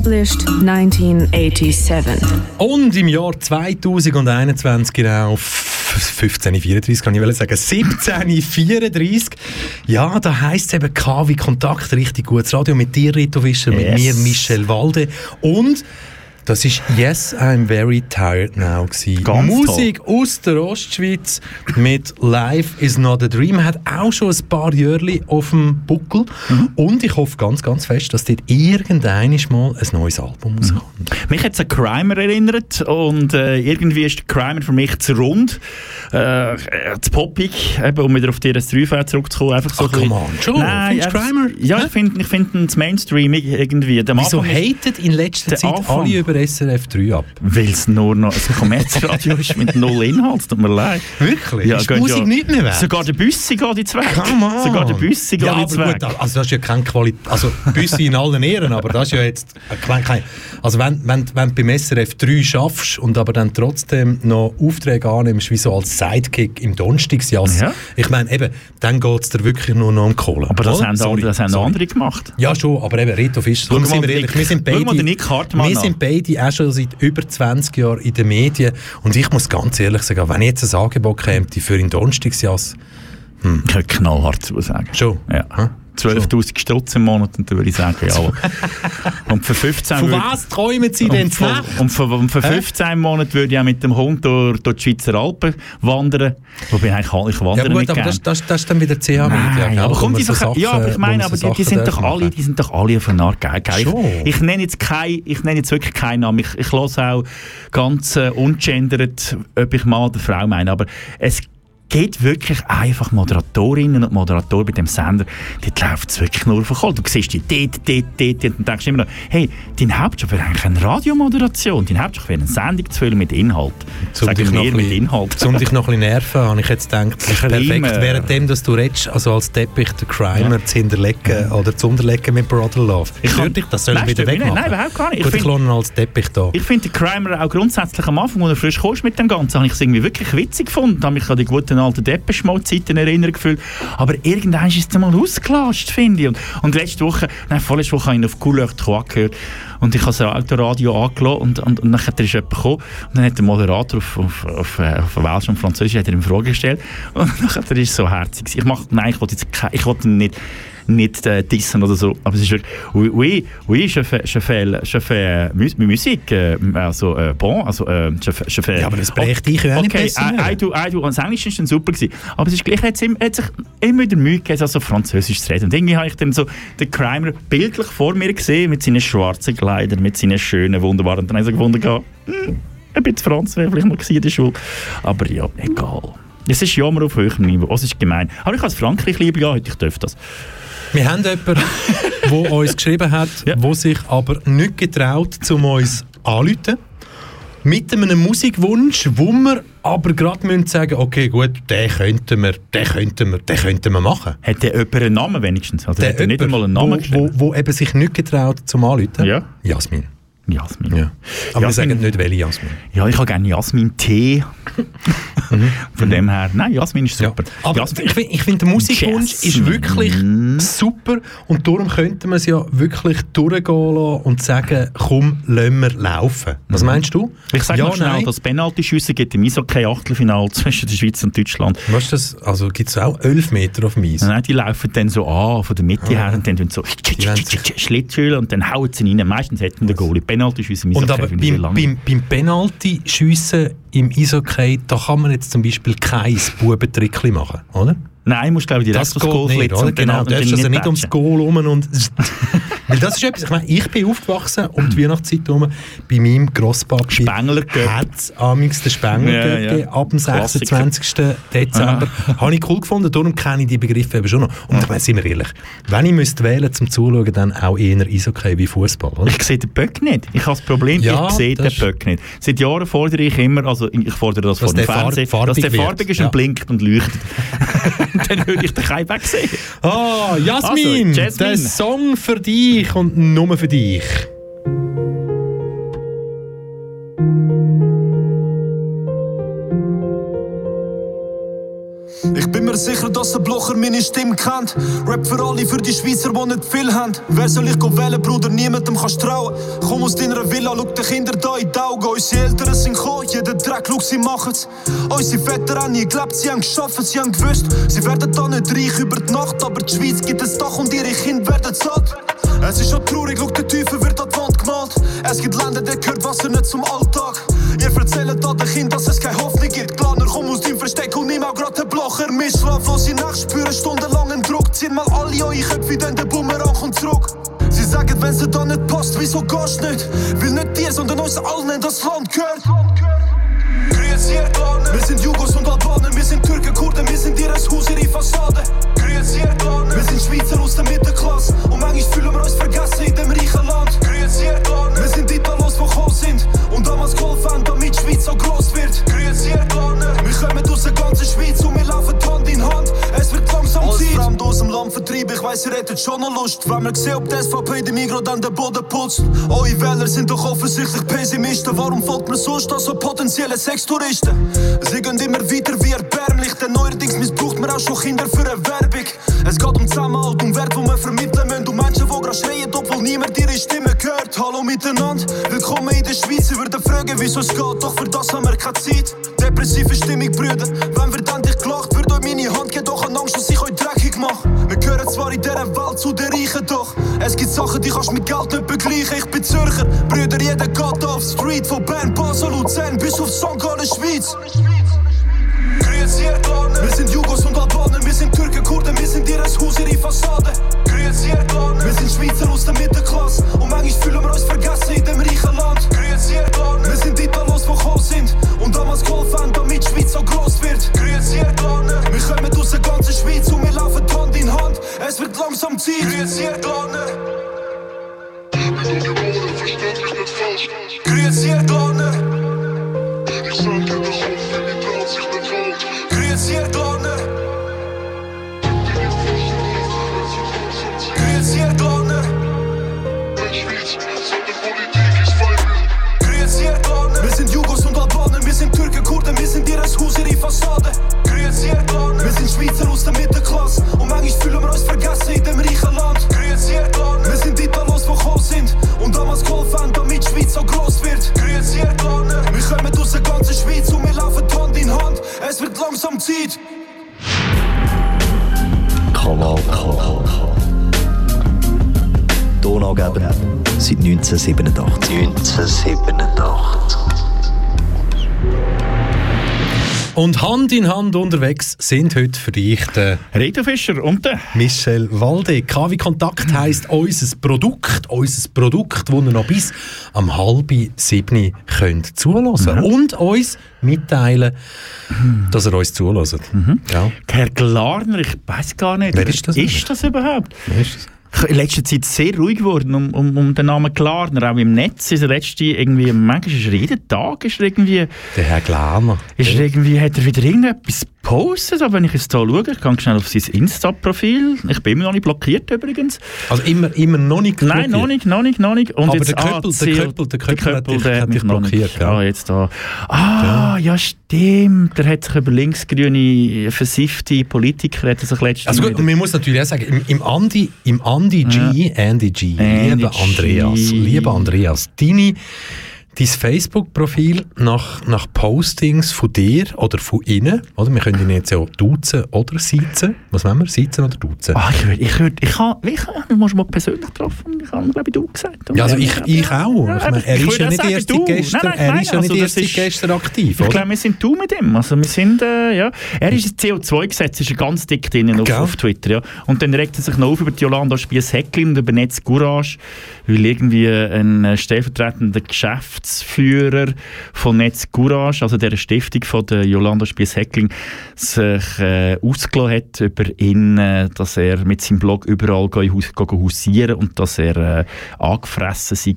Established 1987. Und im Jahr 2021 genau f- 1534 kann ich sagen 1734 ja da heisst es eben K wie Kontakt richtig gutes Radio mit dir Rito Fischer mit Yes. mir Michel Walde und das ist Yes, I'm very tired now gewesen. Ganz Musik aus der Ostschweiz mit Life is not a dream hat auch schon ein paar Jahre auf dem Buckel Mhm. und ich hoffe ganz ganz fest, dass dort irgendein mal ein neues Album rauskommt. Mich hat es an Crimer erinnert und äh, irgendwie ist Crimer für mich zu rund, äh, zu poppig, eben, um wieder auf die RS3 zurückzukommen. Einfach so Ach, come on, schon? Nein, Findest Crimer? Ja, ich finde ich find ihn zu mainstreamig irgendwie. Wieso hatet in letzter Zeit Anfang. alle über SRF 3 ab? Weil es nur noch ein Kommerzradio ist mit null Inhalt, tut mir leid. Wirklich? ist die Musik nicht mehr wert? Sogar der Büssi geht ins Weg. Come on. Sogar der Büssi geht ja, ins aber Weg. gut, also das ist ja kein Qualität, also Büssi in allen Ehren, aber das ist ja jetzt kein, kein also wenn, wenn, wenn du beim SRF 3 schaffst und aber dann trotzdem noch Aufträge annimmst, wie so als Sidekick im Donnerstagsjass, Ja. ich meine eben, dann geht es dir wirklich nur noch um Kohle. Aber das Oder? haben, Sorry, andere, das haben sorry. andere gemacht. Ja, schon, aber eben Reto mal sind wir ehrlich, wir sind beide, wir sind beide auch schon seit über 20 Jahren in den Medien und ich muss ganz ehrlich sagen, wenn jetzt ein Angebot käme für den Donnerstagsjass, könnte knallhart zu sagen. schon. Ja. Hm? 12'000 Stutz im Monat, und dann würde ich sagen, ja. und für 15 Von würde- was träumen Sie denn Nacht? und, für, und für 15 Monate würde ich auch mit dem Hund durch, durch die Schweizer Alpen wandern. Wobei eigentlich ich Ja wandere gut, aber das, das, das ist dann wieder CH Media, Nein, gell, aber man die so Sachen- ja, aber ich meine, aber die, die, sind doch alle, die sind doch alle auf eine Art geil. Ich, ich nenne jetzt kein, ich nenne jetzt wirklich keinen Namen. Ich, ich lasse auch ganz äh, ungendert, ob ich Mann oder Frau meine, aber es gibt wirklich einfach Moderatorinnen und Moderatoren bei dem Sender, die läuft es wirklich nur auf den Kohl. Du siehst die dort, dort, dort, dort und denkst immer noch, hey, dein Hauptjob wäre eigentlich eine Radiomoderation, dein Hauptjob wäre eine Sendung zu füllen mit Inhalt. Zum Sag ich noch mit Inhalt. um dich noch ein bisschen nerven, habe ich jetzt gedacht, es ist perfekt, währenddem, dass du redest, also als Teppich den Crimer zu hinterlegen oder zu unterlegen mit Brother Love. Ich kann- dich, das soll ich wieder wegmachen. Nein, überhaupt gar nicht. Ich Gut, ich ihn als Teppich da. Ich finde den Crimer auch grundsätzlich am Anfang, als er frisch kommst mit dem Ganzen, habe ich es irgendwie wirklich witzig gefunden. habe mich an die guten alten Depeche-Mode-Zeiten erinnern gefühlt. Aber irgendwann ist es mal ausgelastet, finde ich. Und, und letzte Woche, nein, vorletzte Woche habe ich auf Couleur Trois gehört und ich habe das Autoradio angelassen und, und, und dann ist jemand gekommen und dann hat der Moderator auf, auf, auf, äh, auf Welsch und Französisch hat er ihm Frage gestellt und dann ist es so herzig. Ich mach, nein, ich wollte jetzt ich wollte nicht nicht äh, dissen oder so, aber es ist wirklich oui, oui, oui je fais, je fais, je fais mu Musik, äh, also äh, bon, also äh, je fais, je fais Ja, aber das brächt dich ja auch nicht okay, I, I do, I do. Und das Englisch ist dann super gewesen. Aber es ist gleich, hat, sich immer wieder Mühe gegeben, also Französisch zu reden. Und irgendwie habe ich dann so den Crimer bildlich vor mir gesehen, mit seinen schwarzen Kleidern, mit seinen schönen, wunderbaren. Und dann habe ich so gefunden, hm, ein bisschen Franz wäre vielleicht mal gewesen in der Schule. Aber ja, egal. Es ist Jammer auf höherem Niveau. Oh, Es ist gemein. Aber ich als Frankreich liebe ja heute, ich dürfte das. Wir haben jemanden, der uns geschrieben hat, Ja. der sich aber nicht getraut, um uns anzurufen. mit einem Musikwunsch, wo wir aber gerade müssen sagen, okay, gut, den könnten wir, den könnten wir, den könnten wir machen. Hat der jemand einen Namen wenigstens? Also hat er nicht einmal einen Namen wo, wo, wo eben sich nicht getraut zum Anrufen. Ja. Jasmin. Jasmin. Ja. Aber wir Jasmin. sagen nicht, welche Jasmin. Ja, ich habe gerne Jasmin-Tee. Von dem her, nein, Jasmin ist Ja. super. Aber Jasmin, ich, find- ich finde, der Musikwunsch ist wirklich super und darum könnte man es ja wirklich durchgehen lassen und sagen, komm, lassen wir laufen. Was meinst du? Mhm. ich sage ja, noch schnell, nein. Penalty-Schüsse gibt im Eishockey-Achtelfinale zwischen der Schweiz und Deutschland. Was ist das? Also gibt es auch 11 Meter auf dem Eis? Nein, die laufen dann so an, von der Mitte her, und dann so Schlittschuhe und dann hauen sie rein. Meistens hätten der Goalie Penalty-Schüsse im Und aber beim, beim, beim Penalty-Schiessen im Eishockey, da kann man jetzt zum Beispiel kein Bubentrickli machen, oder? Nein, musst glaube ich direkt Das aufs Goal nicht, flitzen oder? Genau, und du darfst also nicht ums Goal rum und... Weil das ist etwas, ich meine, ich bin aufgewachsen um die Weihnachtszeit herum, bei meinem Grosspapi hat es amigs den Spengler Ja, ja. ab dem Klassiker. 26. Dezember. Habe ich cool gefunden, darum kenne ich die Begriffe eben schon noch. Und ich meine, sind wir ehrlich, wenn ich müsste wählen zum Zuschauen, dann auch eher Eishockey wie Fußball? Ich sehe den Böck nicht. Ich habe das Problem, Ja, ich sehe den Böck nicht. Seit Jahren fordere ich immer, also ich fordere das von dem Fernsehen, farbig dass der farbig ist und blinkt und leuchtet. dann würde ich den keinen Böck sehen. Ah, Jasmin, Also, Jasmin. der Song für dich und nur für dich. Ich bin mir sicher, dass der Blocher meine Stimme kennt. Rap für alle, für die Schweizer, die nicht viel haben. Wer soll ich wählen, Bruder? Niemandem kannst trauen. Komm aus deiner Villa, schau die Kinder da in die Augen. Unsere Eltern sind gekommen, jeder Dreck, schau, sie machen's. Unsere Väter haben nie gelebt, sie haben geschafft, sie haben gewusst. Sie werden da nicht reich über die Nacht, aber die Schweiz gibt es Dach und ihre Kinder werden satt. Es ist schon traurig, schau, der Teufel wird an die Wand gemalt. Es gibt Länder, der gehört Wasser nicht zum Alltag. Ihr erzählt an den Kindern, dass es keine Hoffnung gibt. Glaner, komm aus deinem Versteck und nimm auch grad Blocher mit. Schlaflose Nacht spüren stundenlangen Druck. Ziehen mal alle eure Köpfe, denn der Bumerang kommt zurück. Sie sagen, wenn es da nicht passt, wieso gehst nicht? Will nicht dir, sondern uns allen in das Land gehört. Grüezi, ihr Glaner. Wir sind Jugos und Albaner, wir sind Türken, Kurden, wir sind ihres Haus, ihre Fassade. Grüezi, ihr Glaner. Wir sind Lust. Wenn wir sehen, ob die SVP dem Migros dann den Boden putzt. Eure Wähler sind doch offensichtlich Pessimisten. Warum folgt man sonst an so potenzielle Sextouristen? Sie gehen immer weiter wie erbärmlich, denn neuerdings missbraucht man auch schon Kinder für eine Werbung. Es geht um Zusammenhalt, um Wert, wo wir vermitteln müssen. Um Menschen, die gerade schreien, obwohl niemand ihre Stimme hört. Hallo miteinander, willkommen in der Schweiz. Sie würden fragen, wieso es geht, doch für das haben wir keine Zeit. Depressive Stimmung, Brüder. Wenn wird endlich zu den doch es gibt Sachen, die kannst mit Geld nicht begleichen. Ich bin Zürcher, Brüder, jeder geht auf Street. Von Bern, Basel, Luzern bis auf St. Gallen, Schweiz. Grüezi, Glaner. Wir sind Jugos und Albaner, wir sind Türken, Kurden, wir sind ihres Haus, ihre Fassade. Und Hand in Hand unterwegs sind heute für dich der Reto Fischer und der Michel Walde. KW Kontakt heisst unser Produkt, unser Produkt, das ihr noch bis am halben sieben könnt zulassen Mhm. und uns mitteilen, dass ihr uns zulässt. Ja. Herr Glarner, ich weiß gar nicht. Wer ist das Ist das überhaupt? Wer ist das? In letzter Zeit sehr ruhig geworden um, um, um den Namen Klarner. Auch im Netz ist er letzte irgendwie, manchmal ist er jeden Tag ist er irgendwie, Der Herr Glaner. ist er irgendwie, hat er wieder irgendetwas gepostet. Aber wenn ich jetzt hier schaue, ich gehe schnell auf sein Insta-Profil. Ich bin immer noch nicht blockiert übrigens. Also immer, immer noch nicht Nein, noch nicht, noch nicht, noch nicht. Und Aber jetzt, der Köppel- der Köppel- der Köppel hat dich- der hat mich blockiert, gell? Ah, jetzt da. Ah, ja, stimmt. Der hat sich über linksgrüne, versiffte Politiker, hat sich letztens Also gut, man muss natürlich auch sagen, im, im Andi, im Andi G, Andy G, Andy lieber G. Andreas, lieber Andreas, deine, dein Facebook-Profil nach, nach Postings von dir oder von innen, oder? Wir können ihn jetzt ja duzen oder siezen. Was wollen wir? Siezen oder duzen? Ah, ich würde, ich würde, ich habe, ich habe, mal persönlich getroffen, ich habe, glaube ich, du gesagt. Ja, also ich, ich auch. Ja, ich meine, er ich ist ja nicht auch erst seit gestern, Nein, nein, er nein, ist ja also nicht erst seit gestern aktiv, Ich oder? glaube, wir sind du mit ihm. Also wir sind, äh, ja. Er ist das CO2-Gesetz, ist ganz dick drin auf, auf Twitter, ja. Und dann regt er sich noch auf über die Jolanda Spies-Häcklin und über Netz Courage, weil irgendwie ein äh, stellvertretender Geschäftsführer von Netz Courage, also der Stiftung von der Jolanda Spies-Häckling, sich äh, ausgelassen hat über ihn, äh, dass er mit seinem Blog überall gehen hausieren und dass er äh, angefressen sei.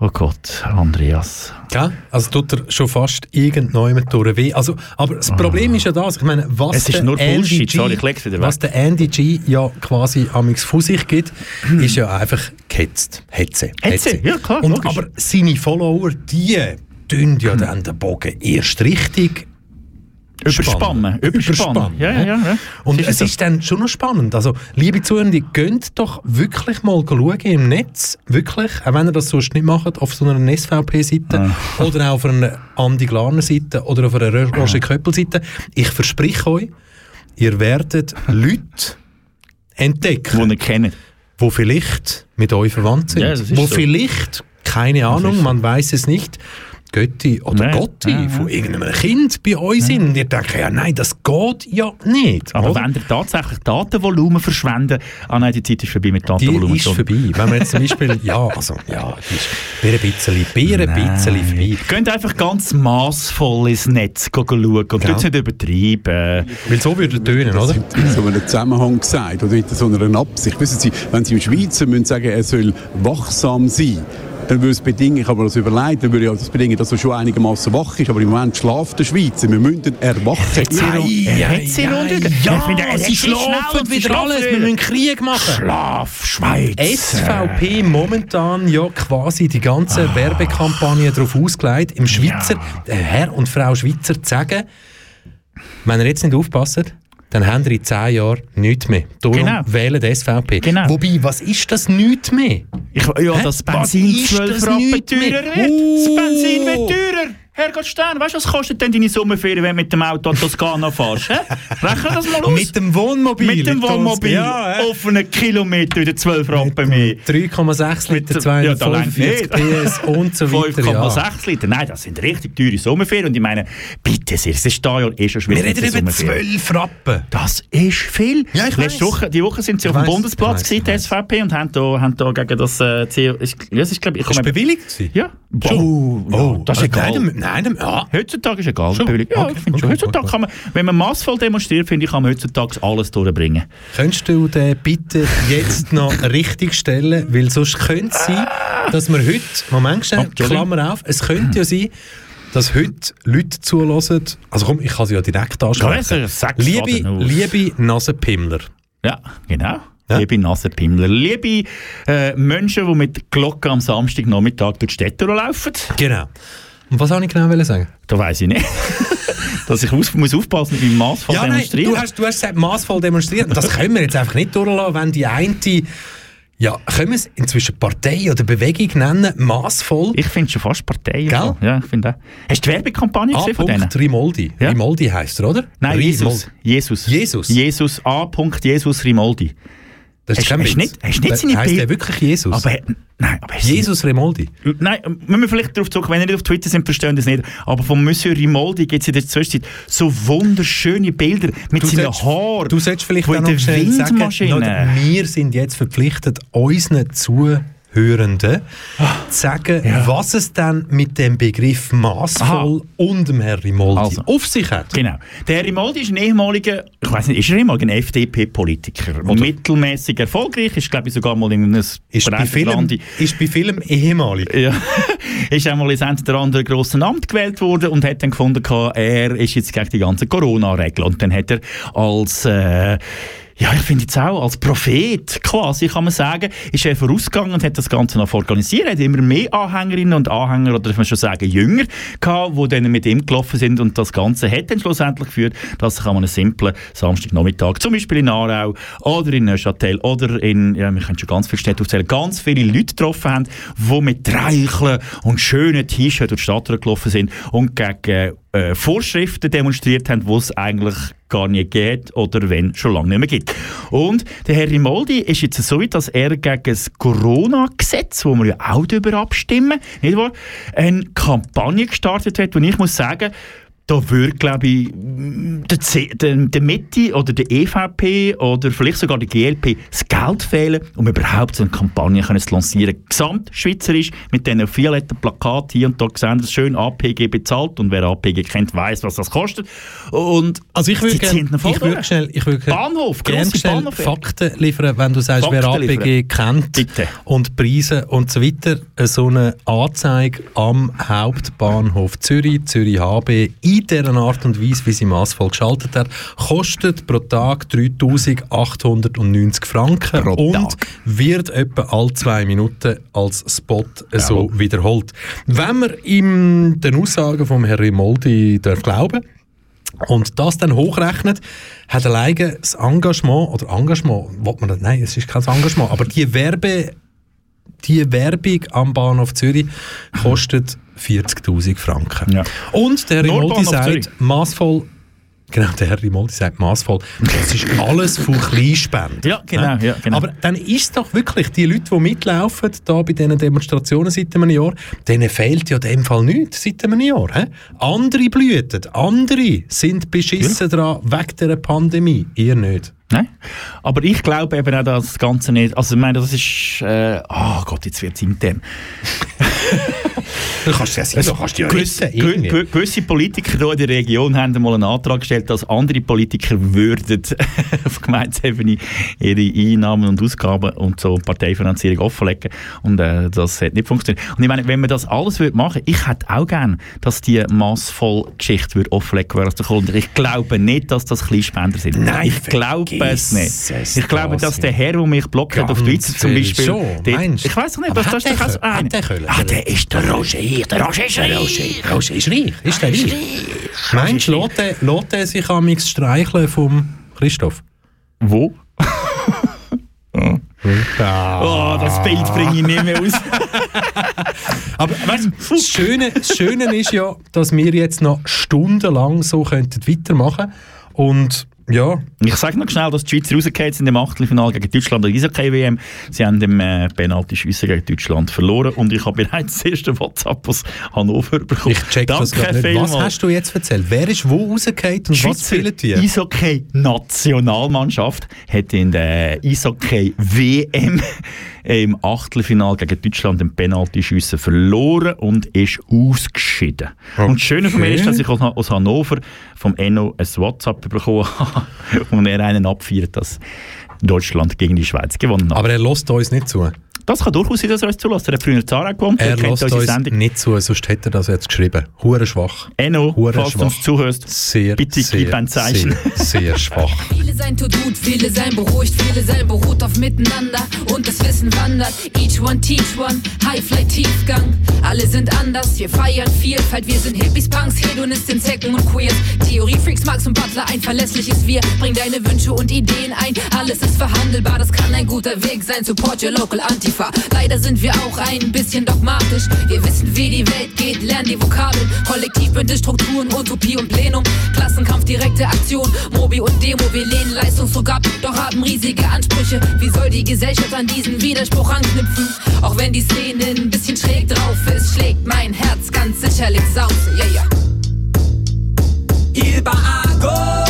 Oh Gott, Andreas. Gell? Also tut er schon fast irgendjemand durch weh. Also, aber das Problem ist ja das, ich meine, was Es ist der nur Andy Bullshit, G, sorry, was der Andy G ja quasi amix von sich gibt, ist ja einfach gehetzt. Hetze. Hetze, ja, klar, Und, aber seine Follower, die tun ja dann den Bogen erst richtig Überspannen. Überspannen. Ja, ja, ja. Und Das es ist so. ist dann schon noch spannend. Also, liebe Zuhörende, geht doch wirklich mal schauen im Netz. Wirklich. Auch wenn ihr das sonst nicht macht, auf so einer SVP-Seite oder auch auf einer Andi Glarner-Seite oder auf einer Ro- Roger Köppel-Seite. Ich verspreche euch, ihr werdet Leute entdecken, Die ihr kennt. die vielleicht mit euch verwandt sind. Ja, ist wo so. vielleicht, keine Ahnung, man weiß es nicht, Götti oder Nein, Gotti ja. von irgendeinem Kind bei euch sind. Und ihr denkt, ja nein, das geht ja nicht. Aber oder? wenn ihr tatsächlich Datenvolumen verschwenden, ah nein, die Zeit ist vorbei mit Die Datenvolumen. ist vorbei. Wenn wir jetzt zum Beispiel, ja, also, ja, die ist bei ein bisschen, bei ein bisschen vorbei. Geht einfach ganz massvoll ins Netz go- schauen und Ja. ja. nicht übertreiben. Weil so würde er tönen, oder? in so einem Zusammenhang gesagt oder mit so einer Absicht. Wissen Sie, wenn Sie im Schweizer müssen sagen, er soll wachsam sein, dann würde es bedingen, ich habe mir das überlegt, dann würde ja das bedingen, dass er schon einigermaßen wach ist, aber im Moment schlaft der Schweizer. Wir müssen erwachen. Er hat sie rund. ja, Ich hat sie schlafen wieder alles, wir müssen Krieg machen. Schlaf, Schweiz. SVP momentan ja quasi die ganze Werbekampagne darauf ausgelegt, im Schweizer, äh, Herr und Frau Schweizer zu sagen, wenn ihr jetzt nicht aufpasst, dann haben wir in zehn Jahren nichts mehr. Darum Genau. wählen die SVP. Genau. Wobei, was ist das nichts mehr? Ich, ja, Hä? das Benzin ist 12 das Rappen teurer wird. Das Oh. Benzin wird teurer. Herrgott Stern, weißt du, was kostet denn deine Sommerferien, wenn du mit dem Auto an Toskana fährst? Rechne das mal aus. Mit dem Wohnmobil. Mit dem Wohnmobil Ja, auf einen Kilometer wieder 12 Rappen mehr. 3,6 Mit Liter, dem- ja, da reicht 245 nicht. PS und so weiter. Ja. 5,6 Liter. Nein, das sind richtig teure Sommerferien. Und ich meine, bitte sehr, es ist da ja eh schon schwierig. Wir reden über Sommerferien. 12 Rappen. Das ist viel. Ja, ich Letzte weiss. Woche, die Woche sind sie Ich auf dem weiss, Bundesplatz, gewesen, weiss. SVP, und haben da, haben da gegen das äh, CO... Ist, ja, das ist, glaub ich, Ist bewilligt? Ja. Oh, ja, das ist also egal. Nein, nein, nein, ja. Heutzutage ist egal. Schon? Ja, Okay, ich schon. okay, Heutzutage okay. kann man, wenn man massvoll demonstriert, finde ich, kann man heutzutage alles durchbringen. Könntest du den bitte jetzt noch richtig stellen? Weil sonst könnte es sein, dass wir heute, Moment schnell, Entschuldigung. Klammer auf, es könnte ja sein, dass heute Leute zulassen, also komm, ich kann sie ja direkt ansprechen. Liebe, liebe Nasenpimmler, Ja, genau. Ja. Liebe Nasenpimmler, liebe äh, Menschen, die mit Glocke am Samstagnachmittag durch die Städte laufen, genau. Und was wollte ich genau sagen? da weiss ich nicht. Dass ich aus, muss aufpassen mit meinem Maßfall Ja, nein, demonstrieren. du hast, du hast gesagt, massvoll demonstrieren. Das können wir jetzt einfach nicht durchlassen, wenn die eine, ja, können wir es inzwischen Partei oder Bewegung nennen, massvoll. ich finde schon fast Partei. Gell? Ja, ich finde auch. Hast du die Werbekampagne gesehen von denen? Rimoldi. Ja. Rimoldi heisst er, oder? Nein, Rimoldi. Jesus. Jesus. Jesus? Jesus. A. Jesus Rimoldi. Das ist Hast- nicht- hast nicht seine Heißt der wirklich Jesus? Aber, nein, aber du- Jesus Remoldi. Nein, müssen wir vielleicht darauf zurück, wenn ihr nicht auf Twitter sind, verstehen das nicht. Aber von Monsieur Rimoldi gibt es in der Zwischenzeit so wunderschöne Bilder mit seinen solltest- Haaren. Du solltest vielleicht auch noch der schnell sagen, wir sind jetzt verpflichtet, unseren Zuhörenden Hörenden zu sagen, was es dann mit dem Begriff maßvoll und dem Herr Rimoldi Also. auf sich hat. Genau. Der Rimoldi ist ein ehemaliger, ich weiß nicht, ist er ehemaliger ein FDP-Politiker? Mittelmäßig erfolgreich, ist glaube ich sogar mal in einem Ist bei vielen, Land- ist bei vielen ehemalig. Ja, ist einmal ins ein oder andere grossen Amt gewählt worden und hat dann gefunden, er ist jetzt gegen die ganzen Corona-Regeln. Und dann hat er als, äh, ja, ich finde jetzt auch, als Prophet quasi, kann man sagen, ist er vorausgegangen und hat das Ganze noch organisiert. Er hat immer mehr Anhängerinnen und Anhänger, oder darf man schon sagen, Jünger gehabt, die dann mit ihm gelaufen sind und das Ganze hat dann schlussendlich geführt, dass sich an einem simplen Samstagnachmittag, zum Beispiel in Aarau oder in Neuchâtel oder in, ja, wir können schon ganz viele Städte aufzählen, ganz viele Leute getroffen haben, die mit Dreicheln und schönen T-Shirts durch die Stadt gelaufen sind und gegen äh, Vorschriften demonstriert haben, die es eigentlich gar nicht geht oder wenn schon lange nicht mehr gibt. Und der Herr Rimoldi ist jetzt so weit, dass er gegen das Corona-Gesetz, wo wir ja auch darüber abstimmen, nicht wahr, eine Kampagne gestartet hat, und ich muss sagen, da würde, glaube ich, der, C- der, der Mitte oder der EVP oder vielleicht sogar der GLP das Geld fehlen, um überhaupt so eine Kampagne können zu lancieren. Gesamtschweizerisch mit diesen violetten Plakaten hier und da sehen das schön APG bezahlt und wer APG kennt, weiß, was das kostet. Und Also ich würde ich würde schnell, ich würde Bahnhof, gerne schnell. Fakten liefern, wenn du sagst, wer Fakten APG kennt Bitte. und Preise und so weiter. So eine Anzeige am Hauptbahnhof Zürich, Zürich HB, in dieser Art und Weise, wie sie maßvoll geschaltet hat, kostet pro Tag 3890 Franken Pro und Tag. wird etwa alle zwei Minuten als Spot so wiederholt. Wenn man ihm den Aussagen vom Herrn Rimoldi darf glauben und das dann hochrechnet, hat alleine das Engagement, oder Engagement, man nein, es ist kein Engagement, aber die Werbe, die Werbung am Bahnhof Zürich kostet 40'000 Franken. Ja. Und der Bahnhof sagt, maßvoll, genau, der Herr Rimoldi sagt maßvoll, das ist alles von Kleinspenden. Ja, genau, ja, genau. Aber dann ist es doch wirklich, die Leute, die mitlaufen, da bei diesen Demonstrationen seit einem Jahr, denen fehlt ja in dem Fall nichts seit einem Jahr. He? Andere blüten, andere sind beschissen dran wegen dieser Pandemie, ihr nicht. Nein. Aber ich glaube eben auch, dass das Ganze nicht. Also, ich meine, das ist. Äh, oh Gott, jetzt wird es intern. Du kannst es ja du kannst ja Gewisse, gewisse Politiker hier in der Region haben einmal einen Antrag gestellt, dass andere Politiker würden auf Gemeindeebene ihre Einnahmen und Ausgaben und so Parteifinanzierung offenlegen. Und äh, das hat nicht funktioniert. Und ich meine, wenn man das alles würde machen, ich hätte auch gerne, dass die massvoll Geschichte würde offenlegen würde. als der Kunde. Ich glaube nicht, dass das Kleinspender sind. Nein, ich glaube es nicht. Ich glaube, das, dass der. Herr, der mich blockt hat auf Twitter zum Beispiel, dort- ich weiß nicht, Aber das, ist der der? Ah, der ist der Roger, der Roger ist reich. Roger, Roger ist reich. Ist der reich? Meinst du, lässt der sich am streicheln vom Christoph? Wo? Ja. Oh, das Bild bringe ich nicht mehr aus. Aber weißt, das, Schöne, das Schöne ist ja, dass wir jetzt noch stundenlang so könnten weitermachen und ja, Ich sage noch schnell, dass die Schweizer rausgefallen sind im Achtelfinale gegen Deutschland der Eishockey-WM. Sie haben im äh, Penalty-Schiessen gegen Deutschland verloren und ich habe bereits das erste WhatsApp aus Hannover bekommen. ich check das Danke gerade nicht. Was hast du jetzt erzählt? Wer ist wo rausgefallen und was Schweizer spielen die? Eishockey-Nationalmannschaft hat in der Eishockey-WM im Achtelfinal gegen Deutschland im Penaltyschiessen verloren und ist ausgeschieden. Und das Schöne von mir ist, dass ich aus aus Hannover vom Enno ein WhatsApp bekommen habe und er einen abfeiert, dass Deutschland gegen die Schweiz gewonnen hat. Aber er lässt uns nicht zu. Das kann durchaus sein, dass er uns zulässt. Er hat früher Zara gewonnen, Er kennt lässt uns Sendung. nicht zu, sonst hätte er das jetzt geschrieben. Hure schwach. Enno, Hure falls du schwach. uns zuhörst, Sehr, bitte sehr, gib ein Zeichen. Sehr, sehr schwach. Viele sein tut gut, viele sein beruhigt, viele sein beruht auf Miteinander und das Wissen wandert. Each one teach one, High Flight Tiefgang. Alle sind anders, wir feiern Vielfalt, wir sind Hippies, Punks, Hedonisten, Zecken und Queers. Theorie Freaks, Marx und Butler, ein verlässliches Wir. Bring deine Wünsche und Ideen ein, alles ist verhandelbar, das kann ein guter Weg sein. Support your local Antifa. Leider sind wir auch ein bisschen dogmatisch. Wir wissen, wie die Welt geht, lernen die Vokabeln. Kollektivbünde, Strukturen, Utopie und Plenum. Klassenkampf, direkte Aktion, Mobi und Demo. Wir lehnen Leistungsdruck ab, doch haben riesige Ansprüche. Wie soll die Gesellschaft an diesen Widerspruch anknüpfen? Auch wenn die Szene ein bisschen schräg drauf ist, schlägt mein Herz ganz sicherlich Sause. Yeah, yeah. Il bat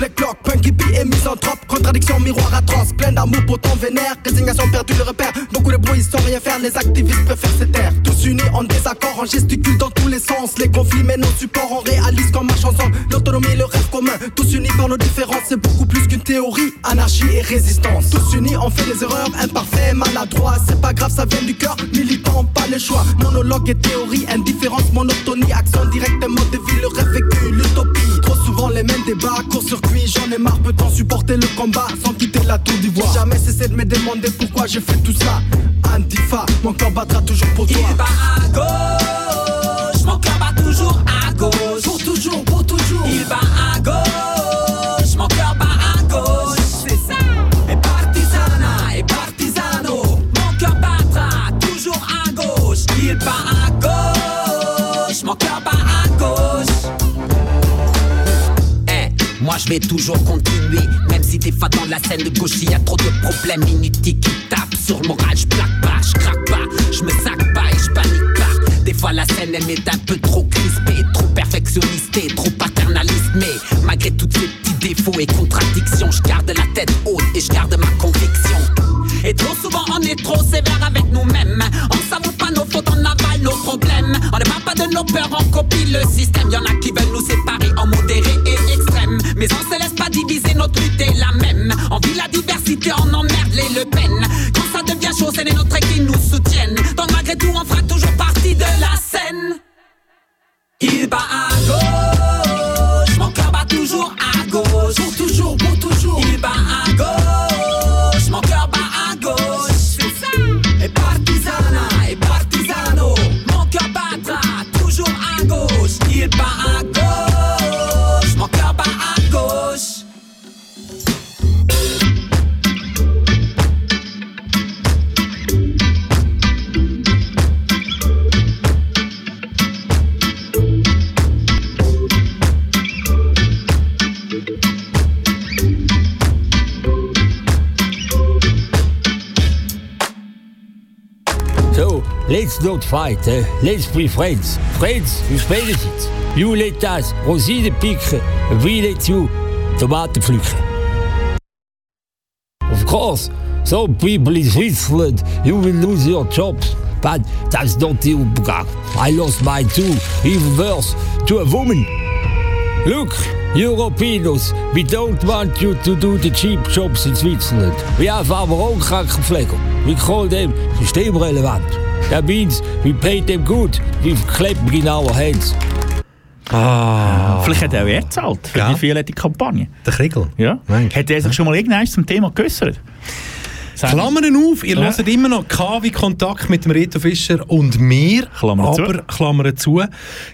black bloc, punk, hippie et misanthrope, contradiction, miroir atroce, plein d'amour, pourtant vénère, résignation, perdu le repère, beaucoup de bruit sans rien faire, les activistes préfèrent se taire, tous unis en désaccord, on gesticule dans tous les sens, les conflits mais nos supports, on réalise qu'on marche ensemble, l'autonomie, le rêve commun, tous unis par nos différences, c'est beaucoup plus qu'une théorie, anarchie et résistance, tous unis, on fait des erreurs, imparfaits, maladroits, c'est pas grave, ça vient du cœur, militant, pas le choix, monologue et théorie, indifférence, monotonie, action directe, mode de vie, le rêve vécu, l'utopie, souvent les mêmes débats, court-circuit, j'en ai marre, peut-on supporter le combat sans quitter la tour d'ivoire. J'ai jamais cessé de me demander pourquoi je fais tout ça. Antifa, mon corps battra toujours pour toi. Il bat à gauche, mon cœur bat Moi je vais toujours continuer, même si des fois dans la scène de gauche y a trop de problèmes inutiles qui tapent sur le moral, je plaque pas, je craque pas, je me sac pas et je panique pas. Des fois la scène elle m'est un peu trop crispée, trop perfectionniste trop paternaliste, mais malgré tous ces petits défauts et contradictions, je garde la tête haute et je garde ma conviction. Et trop souvent on est trop sévère avec nous-mêmes, on s'avoue pas nos fautes, on avale nos problèmes, on ne parle pas de nos peurs, on copie le système, y en a qui veulent nous séparer en modéré mais on se laisse pas diviser, notre lutte est la même, on vit la diversité, on emmerde les Le Pen, quand ça devient chaud, c'est les nôtres qui nous soutiennent, donc malgré tout on fera toujours partie de la scène. Il bat à gauche, mon cœur bat toujours à gauche. Pour toujours, pour toujours. Il bat à gauche, not fight, let's be friends. Friends, wie spelen het? You let us rosinen pikken, we let you tomaten pflücken. Of course, some people in Switzerland, you will lose your jobs. But that's not the Umgang. I lost mine too, even worse, to a woman. Look, Europeans, we don't want you to do the cheap jobs in Switzerland. We have our own Krankenpfleger. We call them systemrelevant. That means we pay them good with clapping in our hands. Ah. Vielleicht hat er auch er gezahlt für die violette Kampagne. Der Kriegel? Ja. Hat er sich schon mal irgendwann zum Thema geäußert? Klammern auf, ihr Ja. hört immer noch KW Kontakt mit dem Reto Fischer und mir. Klammern zu. aber Klammern zu.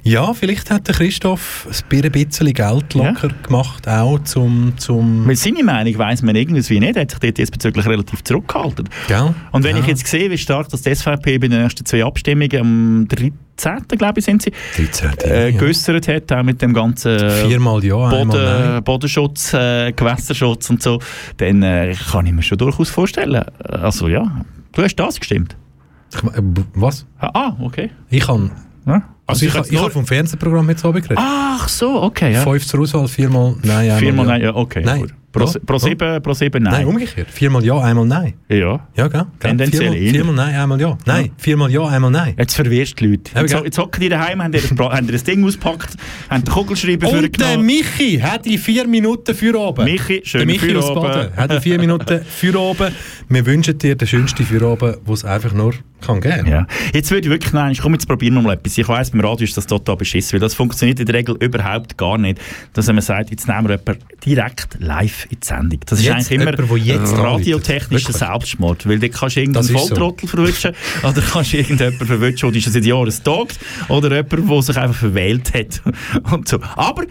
Ja, vielleicht hat der Christoph ein bisschen Geld locker gemacht, auch zum... zum Weil seine Meinung weiss man irgendwie nicht. Er hat sich dort diesbezüglich relativ zurückgehalten. Gell? Und wenn Ja. ich jetzt sehe, wie stark das die SVP bei den ersten zwei Abstimmungen am 13. glaube ich sind sie, 13. äh, geäussert hat, auch mit dem ganzen Viermal ja, Boden. Bodenschutz, äh, Gewässerschutz und so, dann äh, kann ich mir schon durchaus vorstellen. Also ja, du hast das gestimmt. Ich, äh, was? Ah, ah, okay. Ich kann... Ja. Also ich, jetzt ich habe vom Fernsehprogramm jetzt geredet. Ach so, okay. Ja. Fünf zur Auswahl, viermal nein, Viermal nein, ja, okay. Nein. Pro, Ja. pro, sieben, pro sieben nein. Nein, umgekehrt. Viermal ja, einmal nein. Ja. Ja, gell? Tendenziell viermal, viermal nein, einmal ja. Nein, viermal ja, einmal nein. Jetzt verwirrst die Leute. Ja, Jetzt, jetzt hocken die daheim, haben ihr das, Ding ausgepackt, haben den Kugelschreiber Und der. Michi hat die vier Minuten für oben. Michi, der schönen Michi aus. Baden hat die vier Minuten für oben. Wir wünschen dir den schönsten für oben, den es einfach nur kann geben. Ja. Jetzt würde ich wirklich, nein, komm, jetzt probieren wir mal etwas. Ich weiss, beim Radio ist das total beschissen, weil das funktioniert in der Regel überhaupt gar nicht, dass man sagt, jetzt nehmen wir jemanden direkt live in die Sendung. Das ist Jetzt eigentlich immer jemand, radiotechnischer. Selbstmord, weil da kannst du irgendeinen ist so. Volltrottel verwünschen oder kannst du irgendjemanden verwünschen, der schon seit Jahren tagt oder jemanden, der sich einfach verwählt hat und so. Aber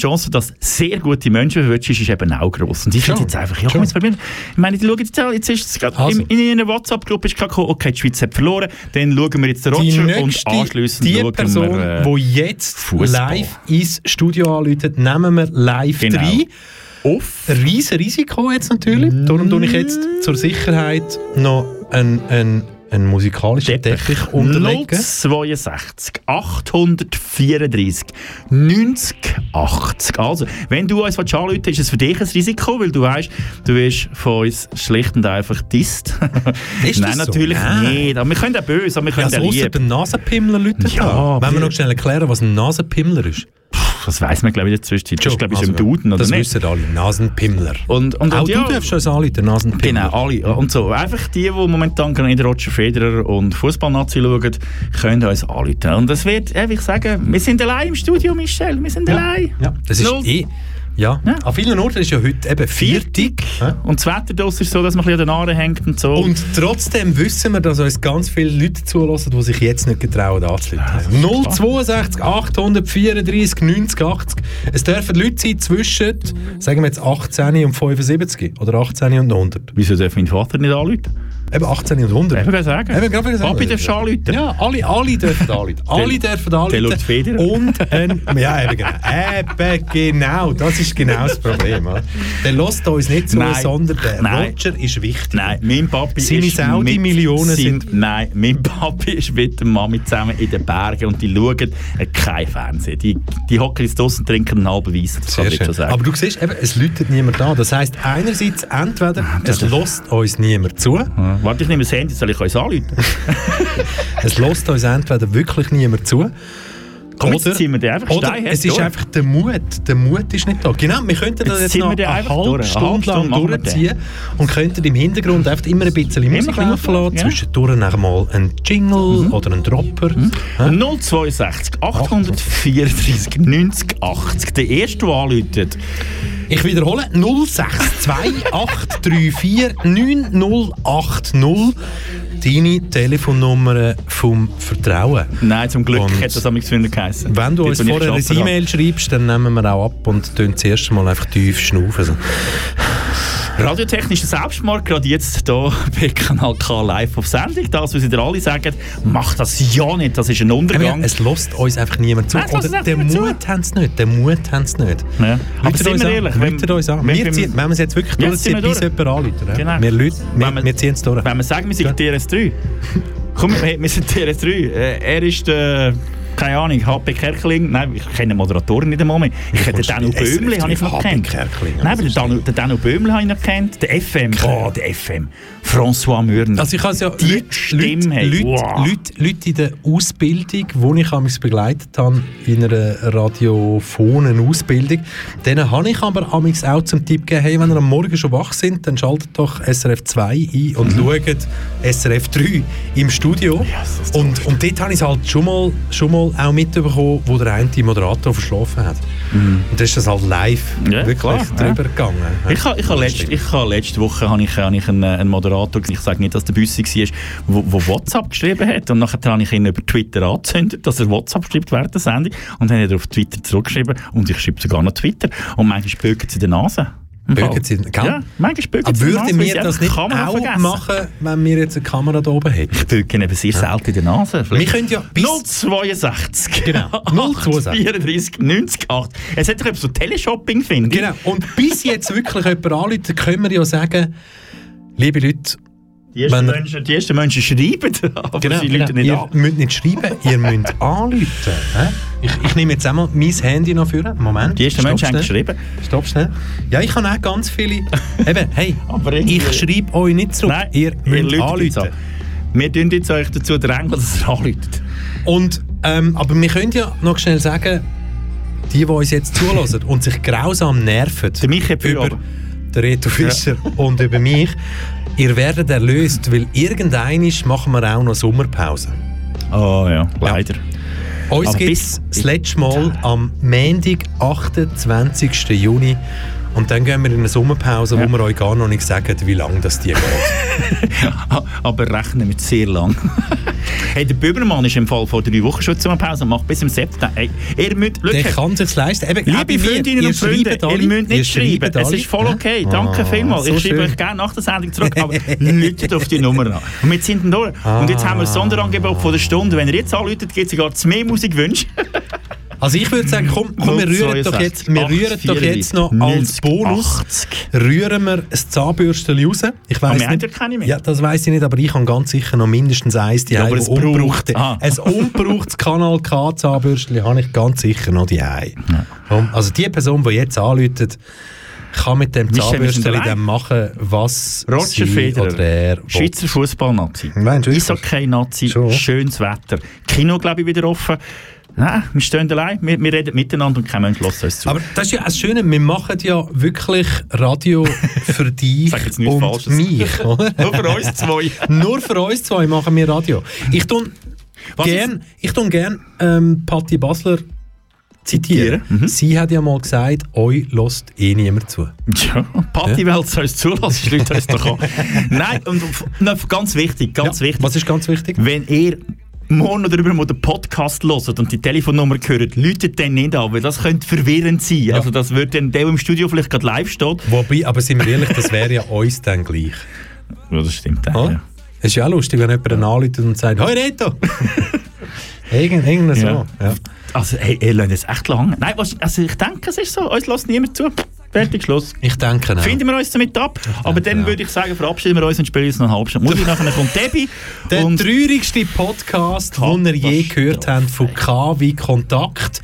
die Chance, dass sehr gute Menschen verwünschen, ist eben auch gross. Und ich finde jetzt einfach, ja, komm, jetzt probieren. Ich meine, die schauen jetzt, jetzt ist es gerade Also. in, in einer WhatsApp-Gruppe ist gekommen, okay, die Schweiz hat verloren, dann schauen wir jetzt den Roger und nächste, anschliessend die schauen Person, wir äh, die jetzt Fußball. live ins Studio anruft, nehmen wir live Genau. rein. Off. Riesen Risiko jetzt natürlich. Darum tue ich jetzt zur Sicherheit noch einen einen musikalischen Teppich unterlegen. 062 834 90 80. Also, wenn du uns anrufen willst, ist es für dich ein Risiko, weil du weißt, du wirst von uns schlicht und einfach disst. Ist Nein, das so? natürlich Nein. nicht. Aber wir können auch böse, aber wir Ja, können also auch ausser lieb. den Nasenpimmler Leute Ja, da. Wenn wir noch schnell erklären, was ein Nasenpimmler ist. Das weiss man, glaube ich, in der Zwischenzeit. Das ist, glaube ich, so im Also, Duden, oder Das nicht? wissen alle. Nasenpimmler. Und, und, Auch und ja, du darfst uns anrufen, Nasenpimmler. Genau, alle. Und so. Einfach die, die momentan gerade Roger Federer und Fußballnazi schauen, können uns anrufen. Und es wird, wie ich sage, wir sind allein im Studio, Michel. Wir sind allein. Ja, das ist eh... Ja. An vielen Orten ist ja heute eben Viertig. Ja. Und das Wetter draussen ist so, dass man ein bisschen an den Haaren hängt und so. Und trotzdem wissen wir, dass uns ganz viele Leute zulassen, die sich jetzt nicht getrauen anzuleiten. 062 834 90 80. Es dürfen Leute sein zwischen, sagen wir jetzt 18 und 75 oder 18 und 100. Wieso darf mein Vater nicht anrufen? Eben 18 und 100. Eben sagen. Eben gerade sagen. Papi darfst anrufen. Ja, alle, alle dürfen anrufen. alle dürfen anrufen. der Lord Federer. Und ein, ja, eben genau. Eben genau. Das ist genau das Problem. Der lässt uns nicht zu, Nein. sondern der Nein. Roger ist wichtig. Nein, mein Papi Seine ist Saudi-Millionen mit sind- Nein, mein Papi ist mit der Mami zusammen in den Bergen und die schauen äh, kein Fernsehen. Die, die hocken jetzt draussen und trinken einen halben Weiss. Das kann Sehr ich jetzt schön. schon sagen. Aber du siehst, eben, es läutet niemand da. Das heisst, einerseits entweder es lässt uns niemand zu, Ja. Warte, ich nehme das Handy, soll ich euch anrufen? es lässt uns entweder wirklich niemand zu, Komm, jetzt ziehen wir den einfach oder es ist durch. einfach der Mut. Der Mut ist nicht da. Genau, wir könnten das Jetzt jetzt, noch eine halbe Stunde lang durchziehen und könnten im Hintergrund einfach immer ein bisschen Immer Musik laufen lassen. ja. Zwischendurch noch mal ein Jingle oder ein Dropper. Ja? 062 834 90 80. Der erste, der anruft. Ich wiederhole 062 834 9080. Deine Telefonnummer vom Vertrauen. Nein, zum Glück Und hat das früher geheißen. Wenn du uns vorher eine. E-Mail schreibst, dann nehmen wir auch ab und tun das erste Mal einfach tief schnaufen. Radiotechnischer Selbstmord, gerade jetzt hier bei Kanal K live auf Sendung. Das, was sie dir alle sagen, mach das ja nicht, das ist ein Aber ja, Untergang. es lässt uns einfach niemand zu. Nein, Oder den Mut haben sie nicht. Den Mut haben sie nicht. Ja. Aber sind wir an. ehrlich, wenn- Läutet uns an. wenn Wir, ziehen, wenn wir es jetzt wirklich durchziehen, wir bis jemand. Ja. Genau. Wir, Leute, wir, Wenn wir- wir ziehen es durch. Wenn wir sagen, wir sind TRS3. Komm, wir wir sind TRS3. Äh, Er ist der, keine Ahnung, HP Kerkeling. Nein, ich kenne den Moderatoren nicht einmal mehr. Ich kenne den SRF Böhmli, habe ich noch. Kerkeling? Nein, aber den Danu, den Danu Böhmli habe ich noch kennt. Der FM, oh, der FM. François Mürner. Also ich habe ja Die Leute, Stimme, Leute, hey, Leute, wow. Leute, Leute in der Ausbildung, die ich amigs begleitet habe, in einer radiophonen Ausbildung, denen habe ich aber amigs auch zum Tipp gegeben, hey, wenn ihr am Morgen schon wach sind, dann schaltet doch SRF 2 ein und Mhm. schaut SRF 3 im Studio. und, und dort habe ich es halt schon mal, schon mal auch mitbekommen, wo der eine Moderator verschlafen hat. Und da ist das halt live Mhm. Ja, wirklich klar, drüber ja. gegangen. Ich habe ich ha letzt, ich ha letzte Woche habe ich, habe ich einen, äh, einen Moderator, ich sage nicht, dass der Büssi war, wo, wo WhatsApp geschrieben hat und nachher habe ich ihn über Twitter angezündet, dass er WhatsApp schreibt während der Sendung und dann hat er auf Twitter zurückgeschrieben und ich schreibe sogar noch Twitter und manchmal bögen sie die Nase. Bögen Fall. sie- gell? Ja, manchmal Aber sie würden wir das nicht auch vergessen. machen, wenn wir jetzt eine Kamera da oben hätten? Ich böge eben sehr selten in die Nase. Wir können ja bis 062 Genau, 062. 34 90 8. Es hat doch etwas so Teleshopping, finde ich. Genau. Und bis jetzt wirklich jemand anruft, können wir ja sagen, liebe Leute, Die ersten, Wenn- Menschen, die ersten Menschen schreiben, aber genau, sie Leute nicht ihr an. müsst nicht schreiben, ihr müsst anrufen. Ich, ich nehme jetzt einmal mein Handy noch für. Moment. Die ersten Menschen haben geschrieben. Stopp schnell. Ja, ich habe auch ganz viele. Eben, hey, ich schreibe euch nicht zurück. Nein, ihr müsst jetzt anrufen. an. Wir tun jetzt euch dazu drängen, dass es anruft. Und, ähm, aber wir können ja noch schnell sagen, die, die uns jetzt zulassen und sich grausam nerven Der viel, über den Reto Fischer und über mich, ihr werdet erlöst, weil irgendeinisch machen wir auch noch Sommerpause. Oh ja, leider. Uns Aber gibt es das letzte Mal am Montag, 28. Juni. Und dann gehen wir in eine Sommerpause, wo Ja. wir euch gar noch nicht sagen, wie lange das die geht. aber rechnen mit sehr lang. hey, der Böbermann ist im Fall vor drei Wochen schon zur Pause und macht bis im September. Hey, ihr müsst, Der schau, kann sich leisten. Eben, Liebe Freundinnen und Freunde, alle, ihr müsst nicht ihr schreiben. Es ist voll okay. Danke Ah, vielmals. so ich schreibe schön. euch gerne nach der Sendung zurück, aber läutet auf die Nummer an. Und wir sind durch. Und jetzt haben wir ein Sonderangebot von der Stunde. Wenn ihr jetzt anläutet, gibt es sogar zu mehr Musikwünsche. Also ich würde sagen, komm, komm wir rühren doch jetzt, wir rühren doch jetzt noch als 90, Bonus, 80. rühren wir ein Zahnbürstchen raus. Ich Aber weiss haben nicht, ja keine mehr. Ja, das weiß ich nicht, aber ich habe ganz sicher noch mindestens eins, die Ja, aber ein es braucht- unbrauchte. Ah. Ein unbrauchtes Kanal K Zahnbürstchen habe ich ganz sicher noch die ein. Also die Person, die jetzt anläutet, kann mit dem Zahnbürstchen dann machen, was Roger Federer, er. Schweizer Fußball-Nazi. Meinst du wirklich? Eishockey-Nazi, schönes Wetter. Kino, glaube ich, wieder offen. Nein, wir stehen allein, wir, wir reden miteinander und kein Mensch lässt uns zu. Aber das ist ja das Schöne, wir machen ja wirklich Radio für dich Sag jetzt nichts und Falsches. mich. Oder? Nur für uns zwei. Nur für uns zwei machen wir Radio. Ich tue gern, ich tue gern ähm, Patti Basler zitieren. Mhm. Sie hat ja mal gesagt, euch lässt eh niemand zu. Ja, Partywelt soll es zulassen, schließt uns doch an. Nein, und na, ganz wichtig, ganz wichtig. Was ist ganz wichtig? Wenn ihr morgen oder übermorgen den Podcast hört und die Telefonnummer hört, läutet den nicht an, weil das könnte verwirrend sein. Also das würde dann der, im Studio vielleicht gerade live steht. Wobei, aber sind wir ehrlich, das wäre ja uns dann gleich. Ja, das stimmt auch, Oh? ja. Es ist ja auch lustig, wenn jemand anruft und sagt, «Hoi Reto!» Irgend, irgend so. Ja. Ja. Also, hey, ihr lasst es echt lange. Nein, was, also ich denke, es ist so, uns lässt niemand zu. Fertig, Schluss. Ich denke auch. Finden wir uns damit ab. Aber dann würde ich sagen, verabschieden wir uns und spielen uns noch eine halbe Stunde. Musik nachher kommt Debbie. Der traurigste Podcast, den ihr je gehört habt, von K wie Kontakt.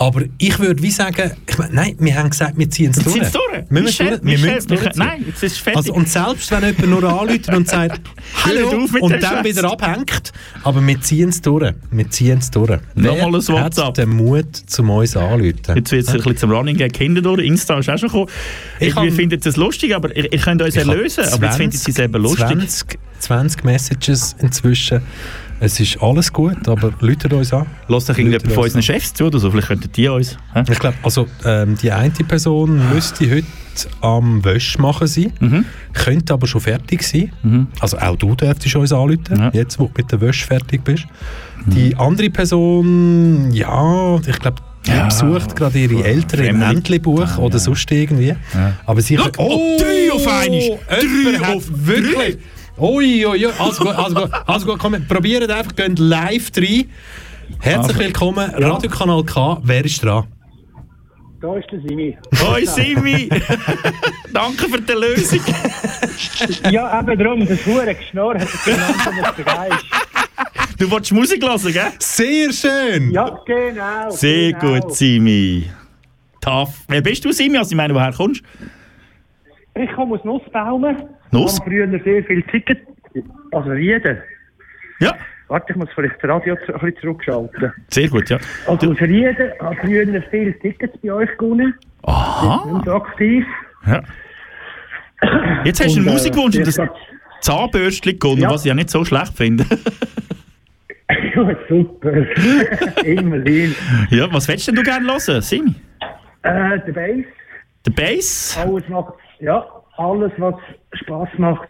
Aber ich würde wie sagen, ich mein, nein, wir haben gesagt, wir ziehen es Wir durch. ziehen's durch. Wir müssen durch. Wir müssen es wir durchziehen. können- nein, jetzt ist es fertig. Also, und selbst wenn jemand nur anruft und sagt «Hallo» und dann wieder abhängt, aber wir ziehen es durch. Wir ziehen es durch. Nochmal ein WhatsApp. hat den Mut, zum uns anzurufen? Jetzt wird es ein bisschen zum Running Gag hinten durch. Insta ist auch schon gekommen. Ich Wir hab- finden es lustig, aber ihr, ihr könnt uns Ich erlösen. Aber jetzt findet sie es eben lustig. 20, 20 Messages inzwischen. Es ist alles gut, aber läutet uns an. Lass doch irgendjemand von unseren Chefs zu oder so. Vielleicht könnten die uns. hä? Ich glaube, also ähm, die eine Person müsste heute am Wäschmachen sein, Mhm. könnte aber schon fertig sein. Also auch du dürftest uns anrufen, jetzt wo du mit der Wäsche fertig bist. Die andere Person, ja, ich glaube, die Ja, besucht gerade ihre Eltern im. Entlebuch oder sonst irgendwie. Aber sie Schau, oh, drei auf einmal. Drei auf wirklich. Ui, ui, ui. Also gut, also gut, also gut komm, probiert einfach, geht live rein. Herzlich willkommen, Radiokanal K. Wer ist dran? Da ist der Simi. Hoi Simi! Danke für die Lösung. ja, eben darum, das hure Geschnurr hat genannt, was der Geist. Du wolltest Musik hören, gell? Sehr schön! Ja, genau. Sehr genau. gut, Simi. Tough. Wer bist du, Simi? Also, ich meine, woher kommst Ich komme aus Nussbaumen. Nuss? Ich habe früher sehr viel Ticket. Also Rieden. Ja. Warte, ich muss vielleicht das Radio ein bisschen zurückschalten. Sehr gut, ja. Also Rieden habe ich früher viele Tickets bei euch gewonnen. Aha. So aktiv. Ja. Jetzt hast du einen Und, äh, Musikwunsch und das Zahnbürstchen gewonnen, Ja. was ich ja nicht so schlecht finde. Ja, super. Immerhin. ja, was willst denn du gerne hören, Simi? Äh, der Bass. Der Bass? Alles macht, ja, alles was Spaß macht,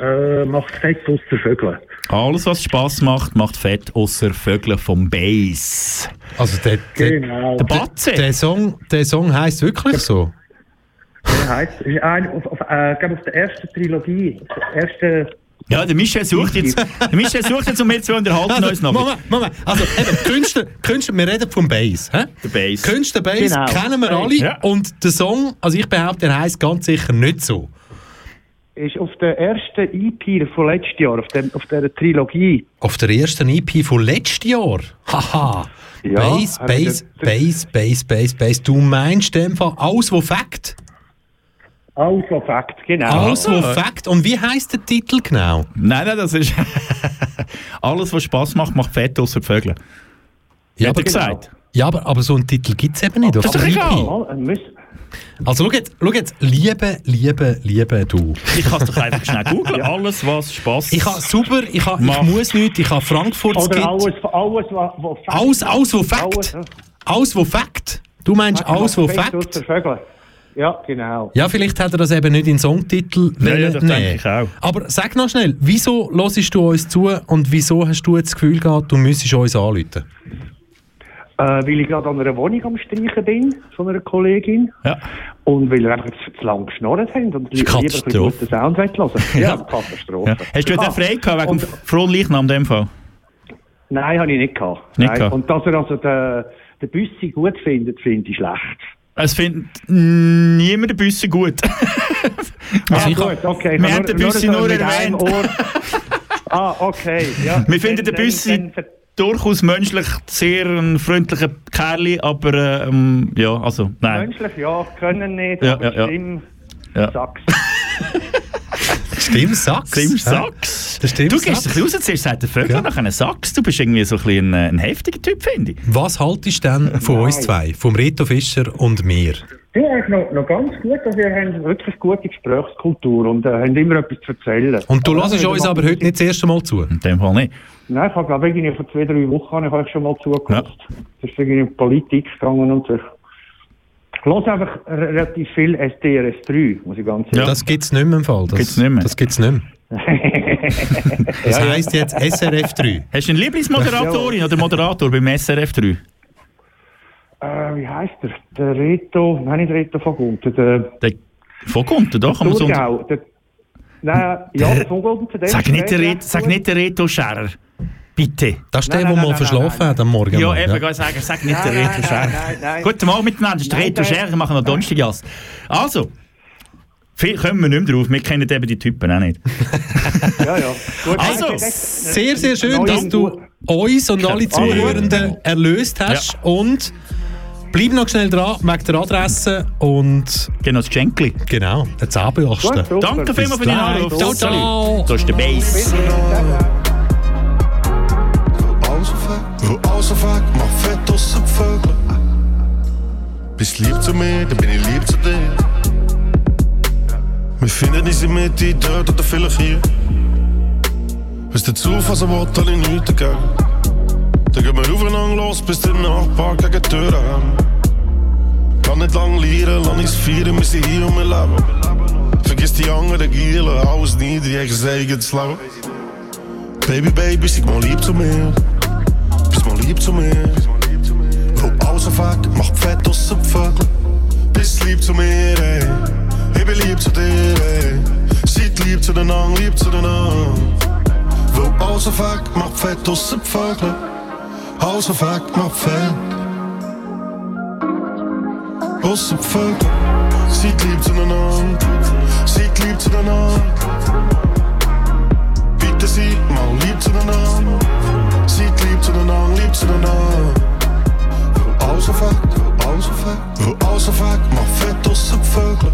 äh, macht fett aus der Vögel. Alles, was Spass macht, macht Fett, außer Vögel vom Bass. Also der, der, Genau. Der Batze? der, Song, der Song heisst wirklich so. Der heisst, ist ein, auf, auf, äh, auf der ersten Trilogie, auf der ersten Ja, der Michel sucht jetzt, der Michel sucht jetzt um mir zu unterhalten uns noch. Moment, Moment. Also, eben, Künstler, Künstler, wir reden vom Bass. Hä? Der Bass. Künstler Bass Genau. kennen wir alle. Ja. Und der Song, also ich behaupte, der heisst ganz sicher nicht so. ist auf der ersten EP von letztes Jahr, auf, dem, auf dieser Trilogie. Auf der ersten EP von letztes Jahr. Haha. Ja, Bass, Bass, der- Bass, Bass, Bass, Bass. Du meinst in dem Fall alles, was Fakt? Alles, was Fakt, genau. Alles, was Fakt. Und wie heisst der Titel genau? Nein, nein, das ist. Alles, was Spass macht, macht Fett, außer Vögel. Ja, Hat er aber- gesagt. Ja, aber, aber so einen Titel gibt es eben nicht. Das ist doch egal. Äh, Also schau jetzt, schau jetzt, liebe, liebe, liebe du. Ich kann es doch einfach schnell googeln. Alles, was Spass Ich habe super, ich, habe, ich muss nichts, ich habe Frankfurt Oder alles, alles, was, Fakt Alles, alles, was. Fakt. Alles, Alles, was Fakt. Du meinst alles, was Fakt. Ja, genau. Ja, vielleicht hat er das eben nicht in den Songtitel Ja, ja, wollen das nehmen. denke ich auch. Aber sag noch schnell, wieso hörst du uns zu und wieso hast du jetzt das Gefühl gehabt, du müsstest uns anrufen? Äh, weil ich gerade an einer Wohnung am Streichen bin, von einer Kollegin. Ja. Und weil wir einfach zu, lang geschnurrt haben und li- lieber ein guten Sound hören. Ja, Katastrophe. Ja. Hast du jetzt Ah, auch frei gehabt wegen Frohen Leichnam in dem Fall? Nein, habe ich nicht gehabt. Nicht Nein. gehabt? Und dass er also den, der Büssi gut findet, finde ich schlecht. Es findet niemand den Büssi gut. Ah, gut, okay. Wir haben den Büssi so nur einem erwähnt. Ah, okay. Ja. Wir finden den dann- durchaus menschlich sehr ein freundlicher Kerl, aber ähm, ja, also nein. Menschlich, ja, können nicht, Ja, aber ja, ja. Stimm, Ja. Sachs. Stimmt, Sachs. Stimmt, Ja. Stimmt, du gehst ein bisschen raus, zuerst sagt der Vögel, Ja. nachher einen Sachs. Du bist irgendwie so ein, bisschen ein, ein heftiger Typ, finde ich. Was haltest du denn von uns zwei? Vom Reto Fischer und mir? Ja, ist noch, noch ganz gut, dass wir haben wirklich gute Gesprächskultur und äh, haben immer etwas zu erzählen. Und du hörst uns aber heute nicht das erste Mal zu. In dem Fall nicht. Nein, ich habe glaube ich vor zwei, drei Wochen habe ich euch schon mal zugehört. Das ist irgendwie um Politik gegangen und so. Ich höre einfach re- relativ viel SDRS 3, muss ich ganz ehrlich Das gibt es nicht mehr im Fall. Das Gibt's nicht mehr. Das gibt es nicht mehr. Das Ja, ja. heisst jetzt SRF 3. Hast du eine Lieblingsmoderatorin oder Moderator beim SRF 3? Äh, wie heißt der? Der Reto, nein, nicht Reto von Gunter, der Der von Gunter, doch. kann man so- nein, ja, der von Gunter, der Sag ist nicht, der Reto, sag nicht der Reto Scherer. Bitte. Das ist der, der mal nein, verschlafen nein, hat am Morgen. Ja, eben, ich sagen, sag nicht der Nein, Reto nein, Scherer. nein, nein. Guten Morgen miteinander, das ist der Reto. Scherer, wir machen noch Donnerstaggas. Also, viel kommen wir nicht mehr drauf, wir kennen eben die Typen auch nicht. Ja, ja. Gut, Also, das- Sehr, sehr schön, dass du uns und alle Zuhörenden erlöst hast. Und bleib noch schnell dran wegen der Adresse und. Genau, das Schenkli. Genau, ein Zahnbürsten. Danke vielmals für gleich. Anruf. Ciao, ciao. So ist der Bass. Of ik mag vet als een vogel. Bist lieb zu mir, dann bin ich lieb zu dir. Wir finden uns mit die dort oder vielleicht hier. Is der Zufall so will, alle nichts dagegen. Dann gehen wir aufeinander los, bis der Nachbar gegen die Tür haben. Kann nicht lang lieren, lass uns feiern, wir sind hier und wir leben. Vergiss die anderen Gielen, alles niet, die eigen eigenes Leben. Baby, baby, sag mal lieb zu mir. Lieb zu mir. Alles of ik mag vet als een vogel. Bist lieb zu mir, ey. Ich bin lieb zu dir, ey. Seid lieb zu den anderen, lieb zu den anderen. Mag vet als een vogel. Alles of ik mag vet. Als een vogel. Seid lieb zu den anderen. Seid lieb zu den anderen. Bitte seid mal lieb zu den anderen. Seid lieb zu den anderen, lieb zu den anderen. Wil alles of ik, wil alles of ik, wil alles of ik mag vet als een vogel.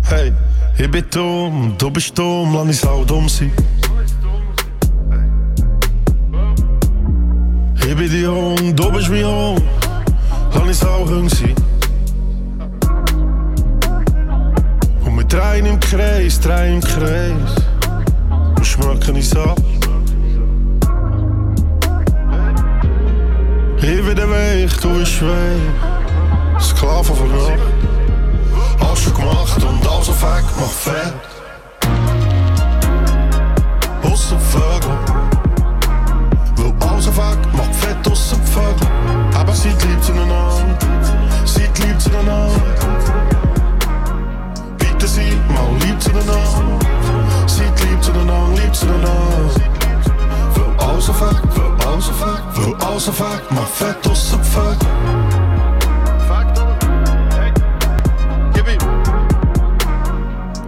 Hey, ik ben dom, du bist dom, laat niet zo dom zijn. Ik ben die jong, du bist wie jong, laat niet zo jong zijn. Und wir drehen im Kreis, drehen im Kreis und schmecken uns ab. Ich bin der Weg, du bist weg, Sklaven von Nacht. Alles schon gemacht und alles auf Weg, mach fett. Aus dem Vögel. Wil alles auf Weg, mach fett aus dem Vögel. Aber seid lieb zueinander, seid lieb zueinander. Bitte seid mal lieb zueinander. Seid lieb zueinander, lieb zueinander. Wil alles auf Weg, wil alles auf Weg, wil alles auf Weg, mach fett aus dem Vögel.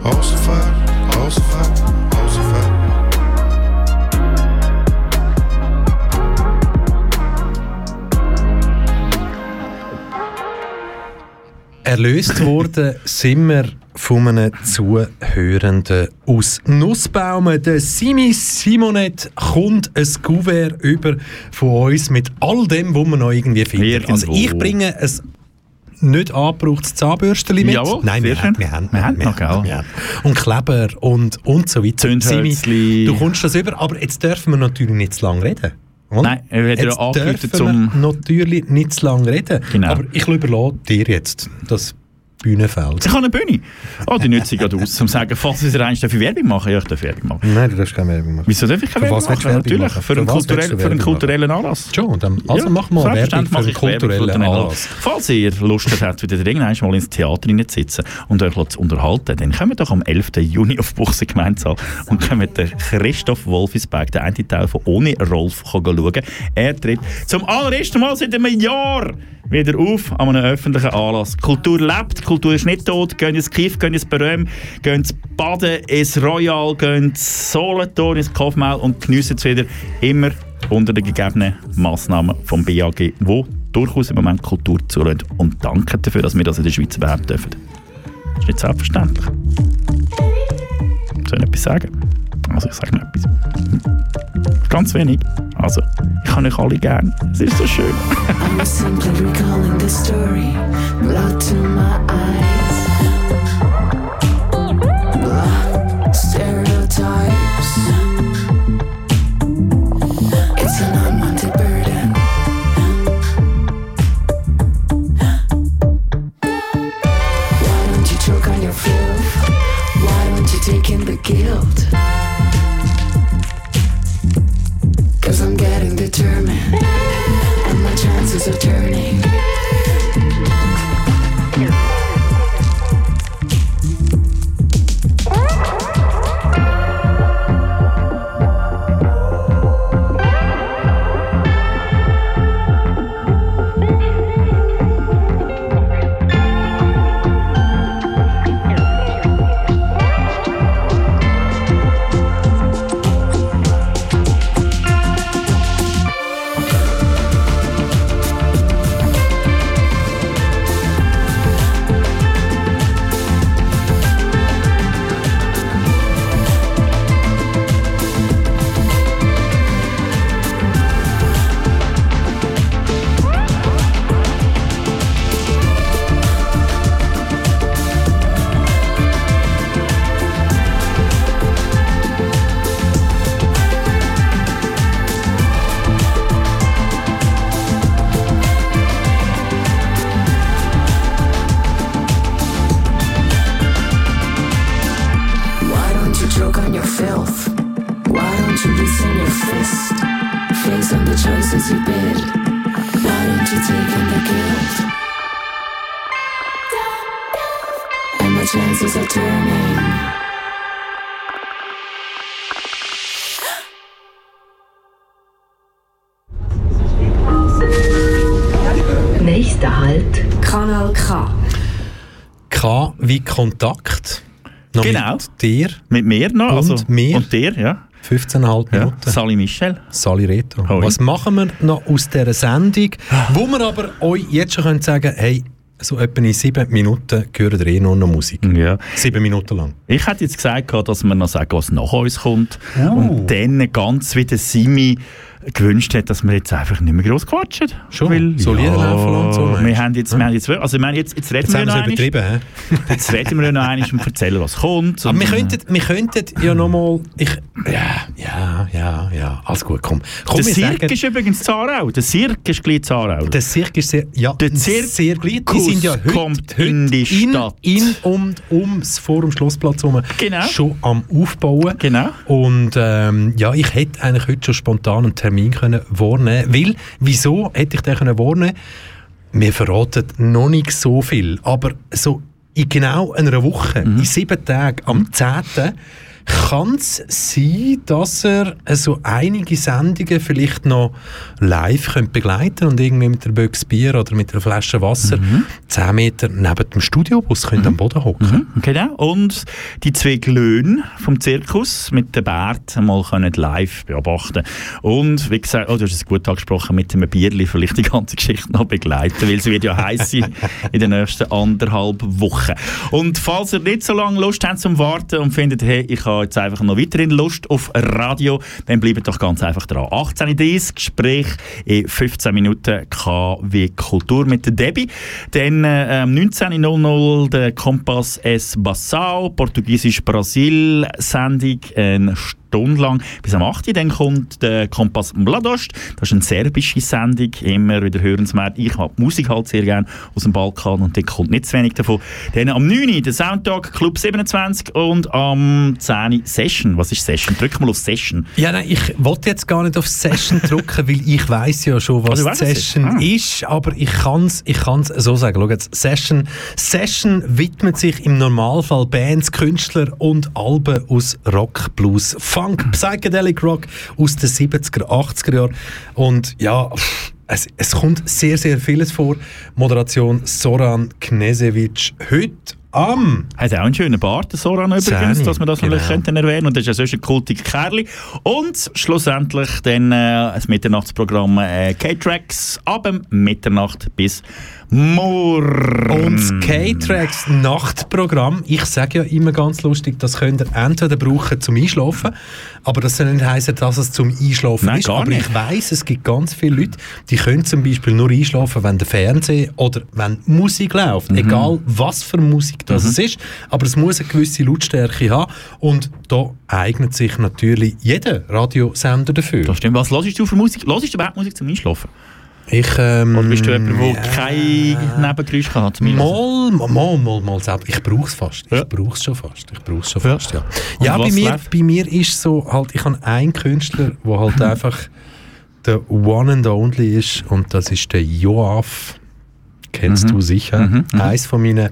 Alles auf Weg, alles auf Weg, alles auf Weg. Erlöst worden sind wir von einem Zuhörenden aus Nussbaumen. Der Simi Simonet kommt ein Kuvert über von uns mit all dem, was man noch irgendwie findet. Irgendwo. Also ich bringe ein nicht angebrauchtes Zahnbürstchen mit. Jawohl, Nein, wir haben, wir haben, Wir haben noch, gell? wir haben. Und Kleber und, und so weiter. Simi, du kommst das über, aber jetzt dürfen wir natürlich nicht zu lange reden. oder? Nein, er hat ja dürfen zum- wir natürlich nicht zu lange reden. Genau. Aber ich überlasse dir jetzt das Bühnenfeld. Ich habe eine Bühne. Oh, die nütze ich gerade aus, um zu sagen, falls Sie eins dafür Werbung machen, ja, ich darf Werbung machen. Nein, du darfst keine Werbung machen. Wieso darf ich keine Werbung machen? Werbung Natürlich, machen? für, Für einen, kulturellen, für einen Werbung kulturellen Anlass. Schon, dann, also machen wir Werbung selbstverständlich für einen ich Werbung kulturellen einen Anlass. Falls ihr Lust habt, wieder irgendwann mal ins Theater reinzusitzen und euch zu unterhalten, dann kommt doch am 11. Juni auf Buchse Gemeinsaal und kommt der Christoph Wolfisberg, der eine Teil von «Ohne Rolf», schauen. Er tritt zum allerersten Mal seit einem Jahr wieder auf an einem öffentlichen Anlass. Kultur lebt, Kultur ist nicht tot. Gehen ins Kiff, gehen ins Beröm, gehen ins Baden, ins Royal, gehen ins Solothurn, ins Kaufmaul und geniessen es wieder immer unter den gegebenen Massnahmen vom BAG, wo durchaus im Moment Kultur zulässt. Und danke dafür, dass wir das in der Schweiz bewerben dürfen. Das ist nicht selbstverständlich. Soll ich etwas sagen? Also ich sage noch etwas. Ganz wenig. Also, ich habe euch alle gern. Es ist so schön. Kontakt. Noch Genau. Mit dir. Mit mir noch. Und also, mir. Und dir, ja. 15,5 ja. Minuten. Sally Michel. Sali Reto. Hoi. Was machen wir noch aus dieser Sendung, wo wir aber euch jetzt schon können sagen hey, so etwa in sieben Minuten hören ihr eh nur noch Musik. Ja. Sieben Minuten lang. Ich hätte jetzt gesagt, dass wir noch sagen, was nach uns kommt. Oh. Und dann ganz wie der Simi gewünscht hat, dass wir jetzt einfach nicht mehr groß quatschen. Schon? Weil, So Lieder laufen und so, meinst wir haben jetzt, wir haben jetzt, also wir haben jetzt, jetzt reden Jetzt wir noch einmal. Jetzt reden wir noch einmal und erzählen, was kommt. Aber wir könnten, wir könnten ja nochmal. Ich, ja, ja, ja, ja. Alles gut, komm. komm der sagen- ist übrigens Zarau. Der Cirque ist gleich Zarau. Der Cirque ist sehr, ja, Der Zirkus sehr gleich. Die sind ja heute, kommt heute in die Stadt. In, und ums vor dem Schlossplatz herum Genau. schon am Aufbauen. Genau. Und ähm, ja, ich hätte eigentlich heute schon spontan einen Termin können wahrnehmen Weil, wieso hätte ich den können wahrnehmen Wir verraten noch nicht so viel, aber so in genau einer Woche, Mhm. in sieben Tagen, am 10. kann es sein, dass er so einige Sendungen vielleicht noch live könnt begleiten und irgendwie mit der Büchse Bier oder mit einer Flasche Wasser Mhm. 10 Meter neben dem Studiobus könnt am Boden hocken. Genau. Und die zwei Glöhn vom Zirkus mit dem Bart mal können live beobachten. Und wie gesagt, oh, du hast es gut angesprochen, mit einem Bierli vielleicht die ganze Geschichte noch begleiten, weil es wird ja heiß sein in den nächsten anderthalb Wochen. Und falls ihr nicht so lange Lust habt zum Warten und findet, hey, ich habe jetzt einfach noch weiterhin Lust auf Radio, dann bleibt doch ganz einfach dran. 18.30 Gespräch in 15 Minuten KW Kultur mit Debbie. Dann äh, um 19.00 der Kompass S Bassau, Portugiesisch Brasil Sendung, ein Stunde lang bis am 8. Uhr. Dann kommt der Kompass Mladost. Das ist eine serbische Sendung, immer wieder hörenswert. Ich habe Musik halt sehr gerne aus dem Balkan und da kommt nicht zu wenig davon. Dann am 9. Uhr der Soundtag Club 27 und am 10. Uhr Session. Was ist Session? Drück mal auf Session. Ja, nein, ich wollte jetzt gar nicht auf Session drücken, weil ich weiß ja schon, was es Session? Ah. ist, aber ich kann es ich kann's so sagen. Schau jetzt, Session, Session widmet sich im Normalfall Bands, Künstler und Alben aus Rock, Blues, Funk, Psychedelic Rock aus den 70er, 80er Jahren. Und ja, es, es kommt sehr, sehr vieles vor. Moderation Soran Knesevic heute am Hat auch einen schönen Bart, der Soran übrigens, dass wir das genau. vielleicht könnten erwähnen. Und das ist ja sonst ein kultiger Kerl. Und schlussendlich dann äh, ein Mitternachtsprogramm äh, K-Tracks ab Mitternacht bis morgen. Und das K-Tracks Nachtprogramm, ich sage ja immer ganz lustig, das könnt ihr entweder brauchen zum Einschlafen, aber das soll nicht heißen, dass es zum Einschlafen Nein, ist. gar aber nicht. ich weiß, es gibt ganz viele Leute, die können zum Beispiel nur einschlafen, wenn der Fernseher oder wenn Musik läuft. Mhm. Egal, was für Musik das es ist, aber es muss eine gewisse Lautstärke haben und da eignet sich natürlich jeder Radiosender dafür. Das stimmt. Was hörst du für Musik? Hörst du überhaupt Musik zum Einschlafen? Ich, ähm, Oder bist du jemand, der kein Nebengeräusch Einschlafen? Mal, mal, mal, mal selbst. Ich brauche es fast. Ich brauche es schon fast. Ich brauche schon fast, ja. Und Ja, bei mir, läuft? bei mir ist so halt, ich habe einen Künstler, der halt einfach der One and Only ist und das ist der Joaf. Kennst du sicher. Eins von meinen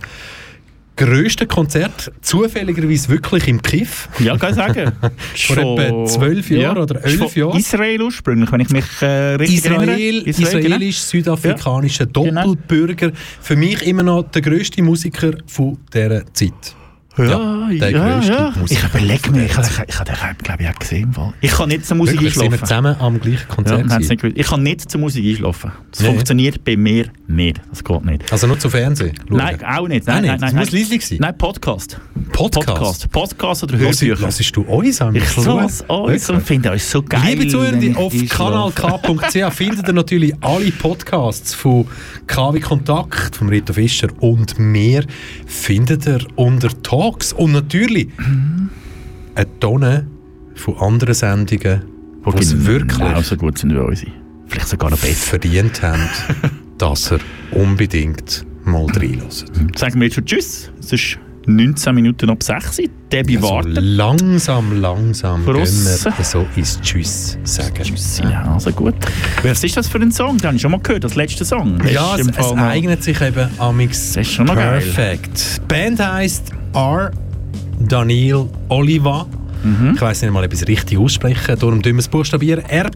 grössten Konzerte, zufälligerweise wirklich im Kiff. Ja, kann ich sagen. Vor etwa zwölf Jahren oder elf Jahren. Israel ursprünglich, wenn ich mich äh, richtig Israel, erinnere. israelisch-südafrikanischer Doppelbürger. Für mich immer noch der grösste Musiker von dieser Zeit. Ja, ja, ja. Ich überlege mir, ich, ich, ich, habe den, glaube ich, auch gesehen. Ich kann nicht zur Musik Wirklich, einschlafen. zusammen am gleichen Ja, Konzert gewesen? nicht ich kann nicht zur Musik einschlafen. Das Nee. funktioniert bei mir nicht. Das geht nicht. Also nur zu Fernsehen? schauen? Nein, auch nicht. Nein, Nein, nein, Es muss leislich sein. Nein, Podcast. Podcast? Podcast, Podcast oder Hörbücher. hörst du uns an? Ich lasse uns und finde euch so geil. Liebe Zuhörer, auf kanalk.ch findet ihr natürlich alle Podcasts von KW Kontakt, von Rito Fischer und mir, findet ihr unter Talks und natürlich eine Tonne von anderen Sendungen, die es wirklich so gut sind wie unsere. Vielleicht sogar noch besser. verdient haben, dass ihr unbedingt mal reinhört. Sagen wir jetzt schon Tschüss. Es ist 19 Minuten ab 6 Uhr. Debbie Also wartet. langsam, langsam uns. wir so ins Tschüss sagen. Tschüss. Ja, also gut. Was ist das für ein Song? Den habe ich schon mal gehört, das letzte Song. Das Ja, es, es eignet sich eben amix ist schon noch geil. perfekt. Die Band heisst R. Daniel Oliva. Mhm. Ich weiß nicht mal, ob ich es richtig ausspreche, darum tun wir es buchstabieren. R.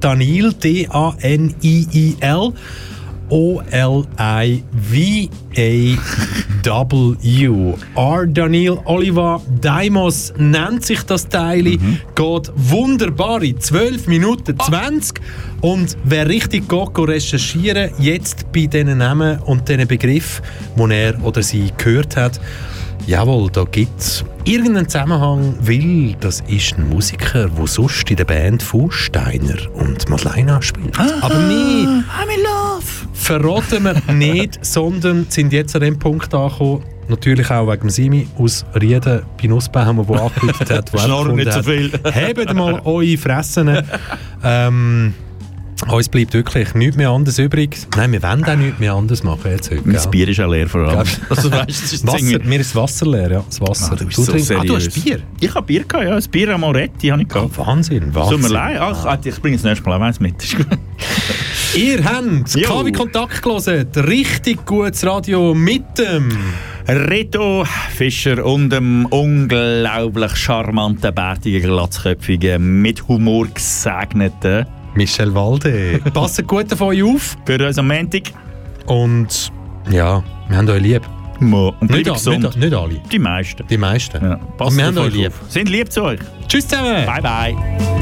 Daniel, D-A-N-I-I-L. O-L-I-V-A-W. R. Daniel Oliva Daimos nennt sich das Teil. Mhm. Geht wunderbare 12 Minuten 20. Und wer richtig geht, geht recherchieren, jetzt bei diesen Namen und diesen Begriff, den er oder sie gehört hat, Jawohl, da gibt es irgendeinen Zusammenhang, weil das ist ein Musiker, der sonst in der Band von Steiner und Madeleine spielt. Aber nee, I'm in love. verraten wir nicht, sondern sind jetzt an dem Punkt angekommen, natürlich auch wegen Simi aus Rieden bei Nussbaum, der angekündigt hat, der Schnorren nicht so viel. Hebt mal eure Fressen. ähm, uns bleibt wirklich nichts mehr anderes übrig. Nein, wir wollen auch nichts mehr anderes machen jetzt heute. Mein gell? Bier ist auch leer vor allem. Also, weißt, das ist Wasser, mir ist das Wasser leer, ja. Das Wasser. Ah, du bist so trinkst- ah, du hast Bier? Ich habe Bier gehabt, ja. Ein Bier Amoretti habe ich gehabt. Wahnsinn, Wahnsinn. Tut mir leid. Ach, ich bringe es nächstes Mal auch eins mit. Ihr habt. KW Kontakt gelesen. Richtig gutes Radio mit dem Reto Fischer und dem unglaublich charmanten, bärtigen, glatzköpfigen, mit Humor gesegneten Michel Walde. Passt gut auf euch auf. Für uns am Montag. Und ja, wir haben euch lieb. Mo. Und Nicht, gesund. nicht, nicht alle. Die meisten. Die meisten. Ja. Und wir haben euch lieb. auf. Sind lieb zu euch. Tschüss zusammen. Bye, bye.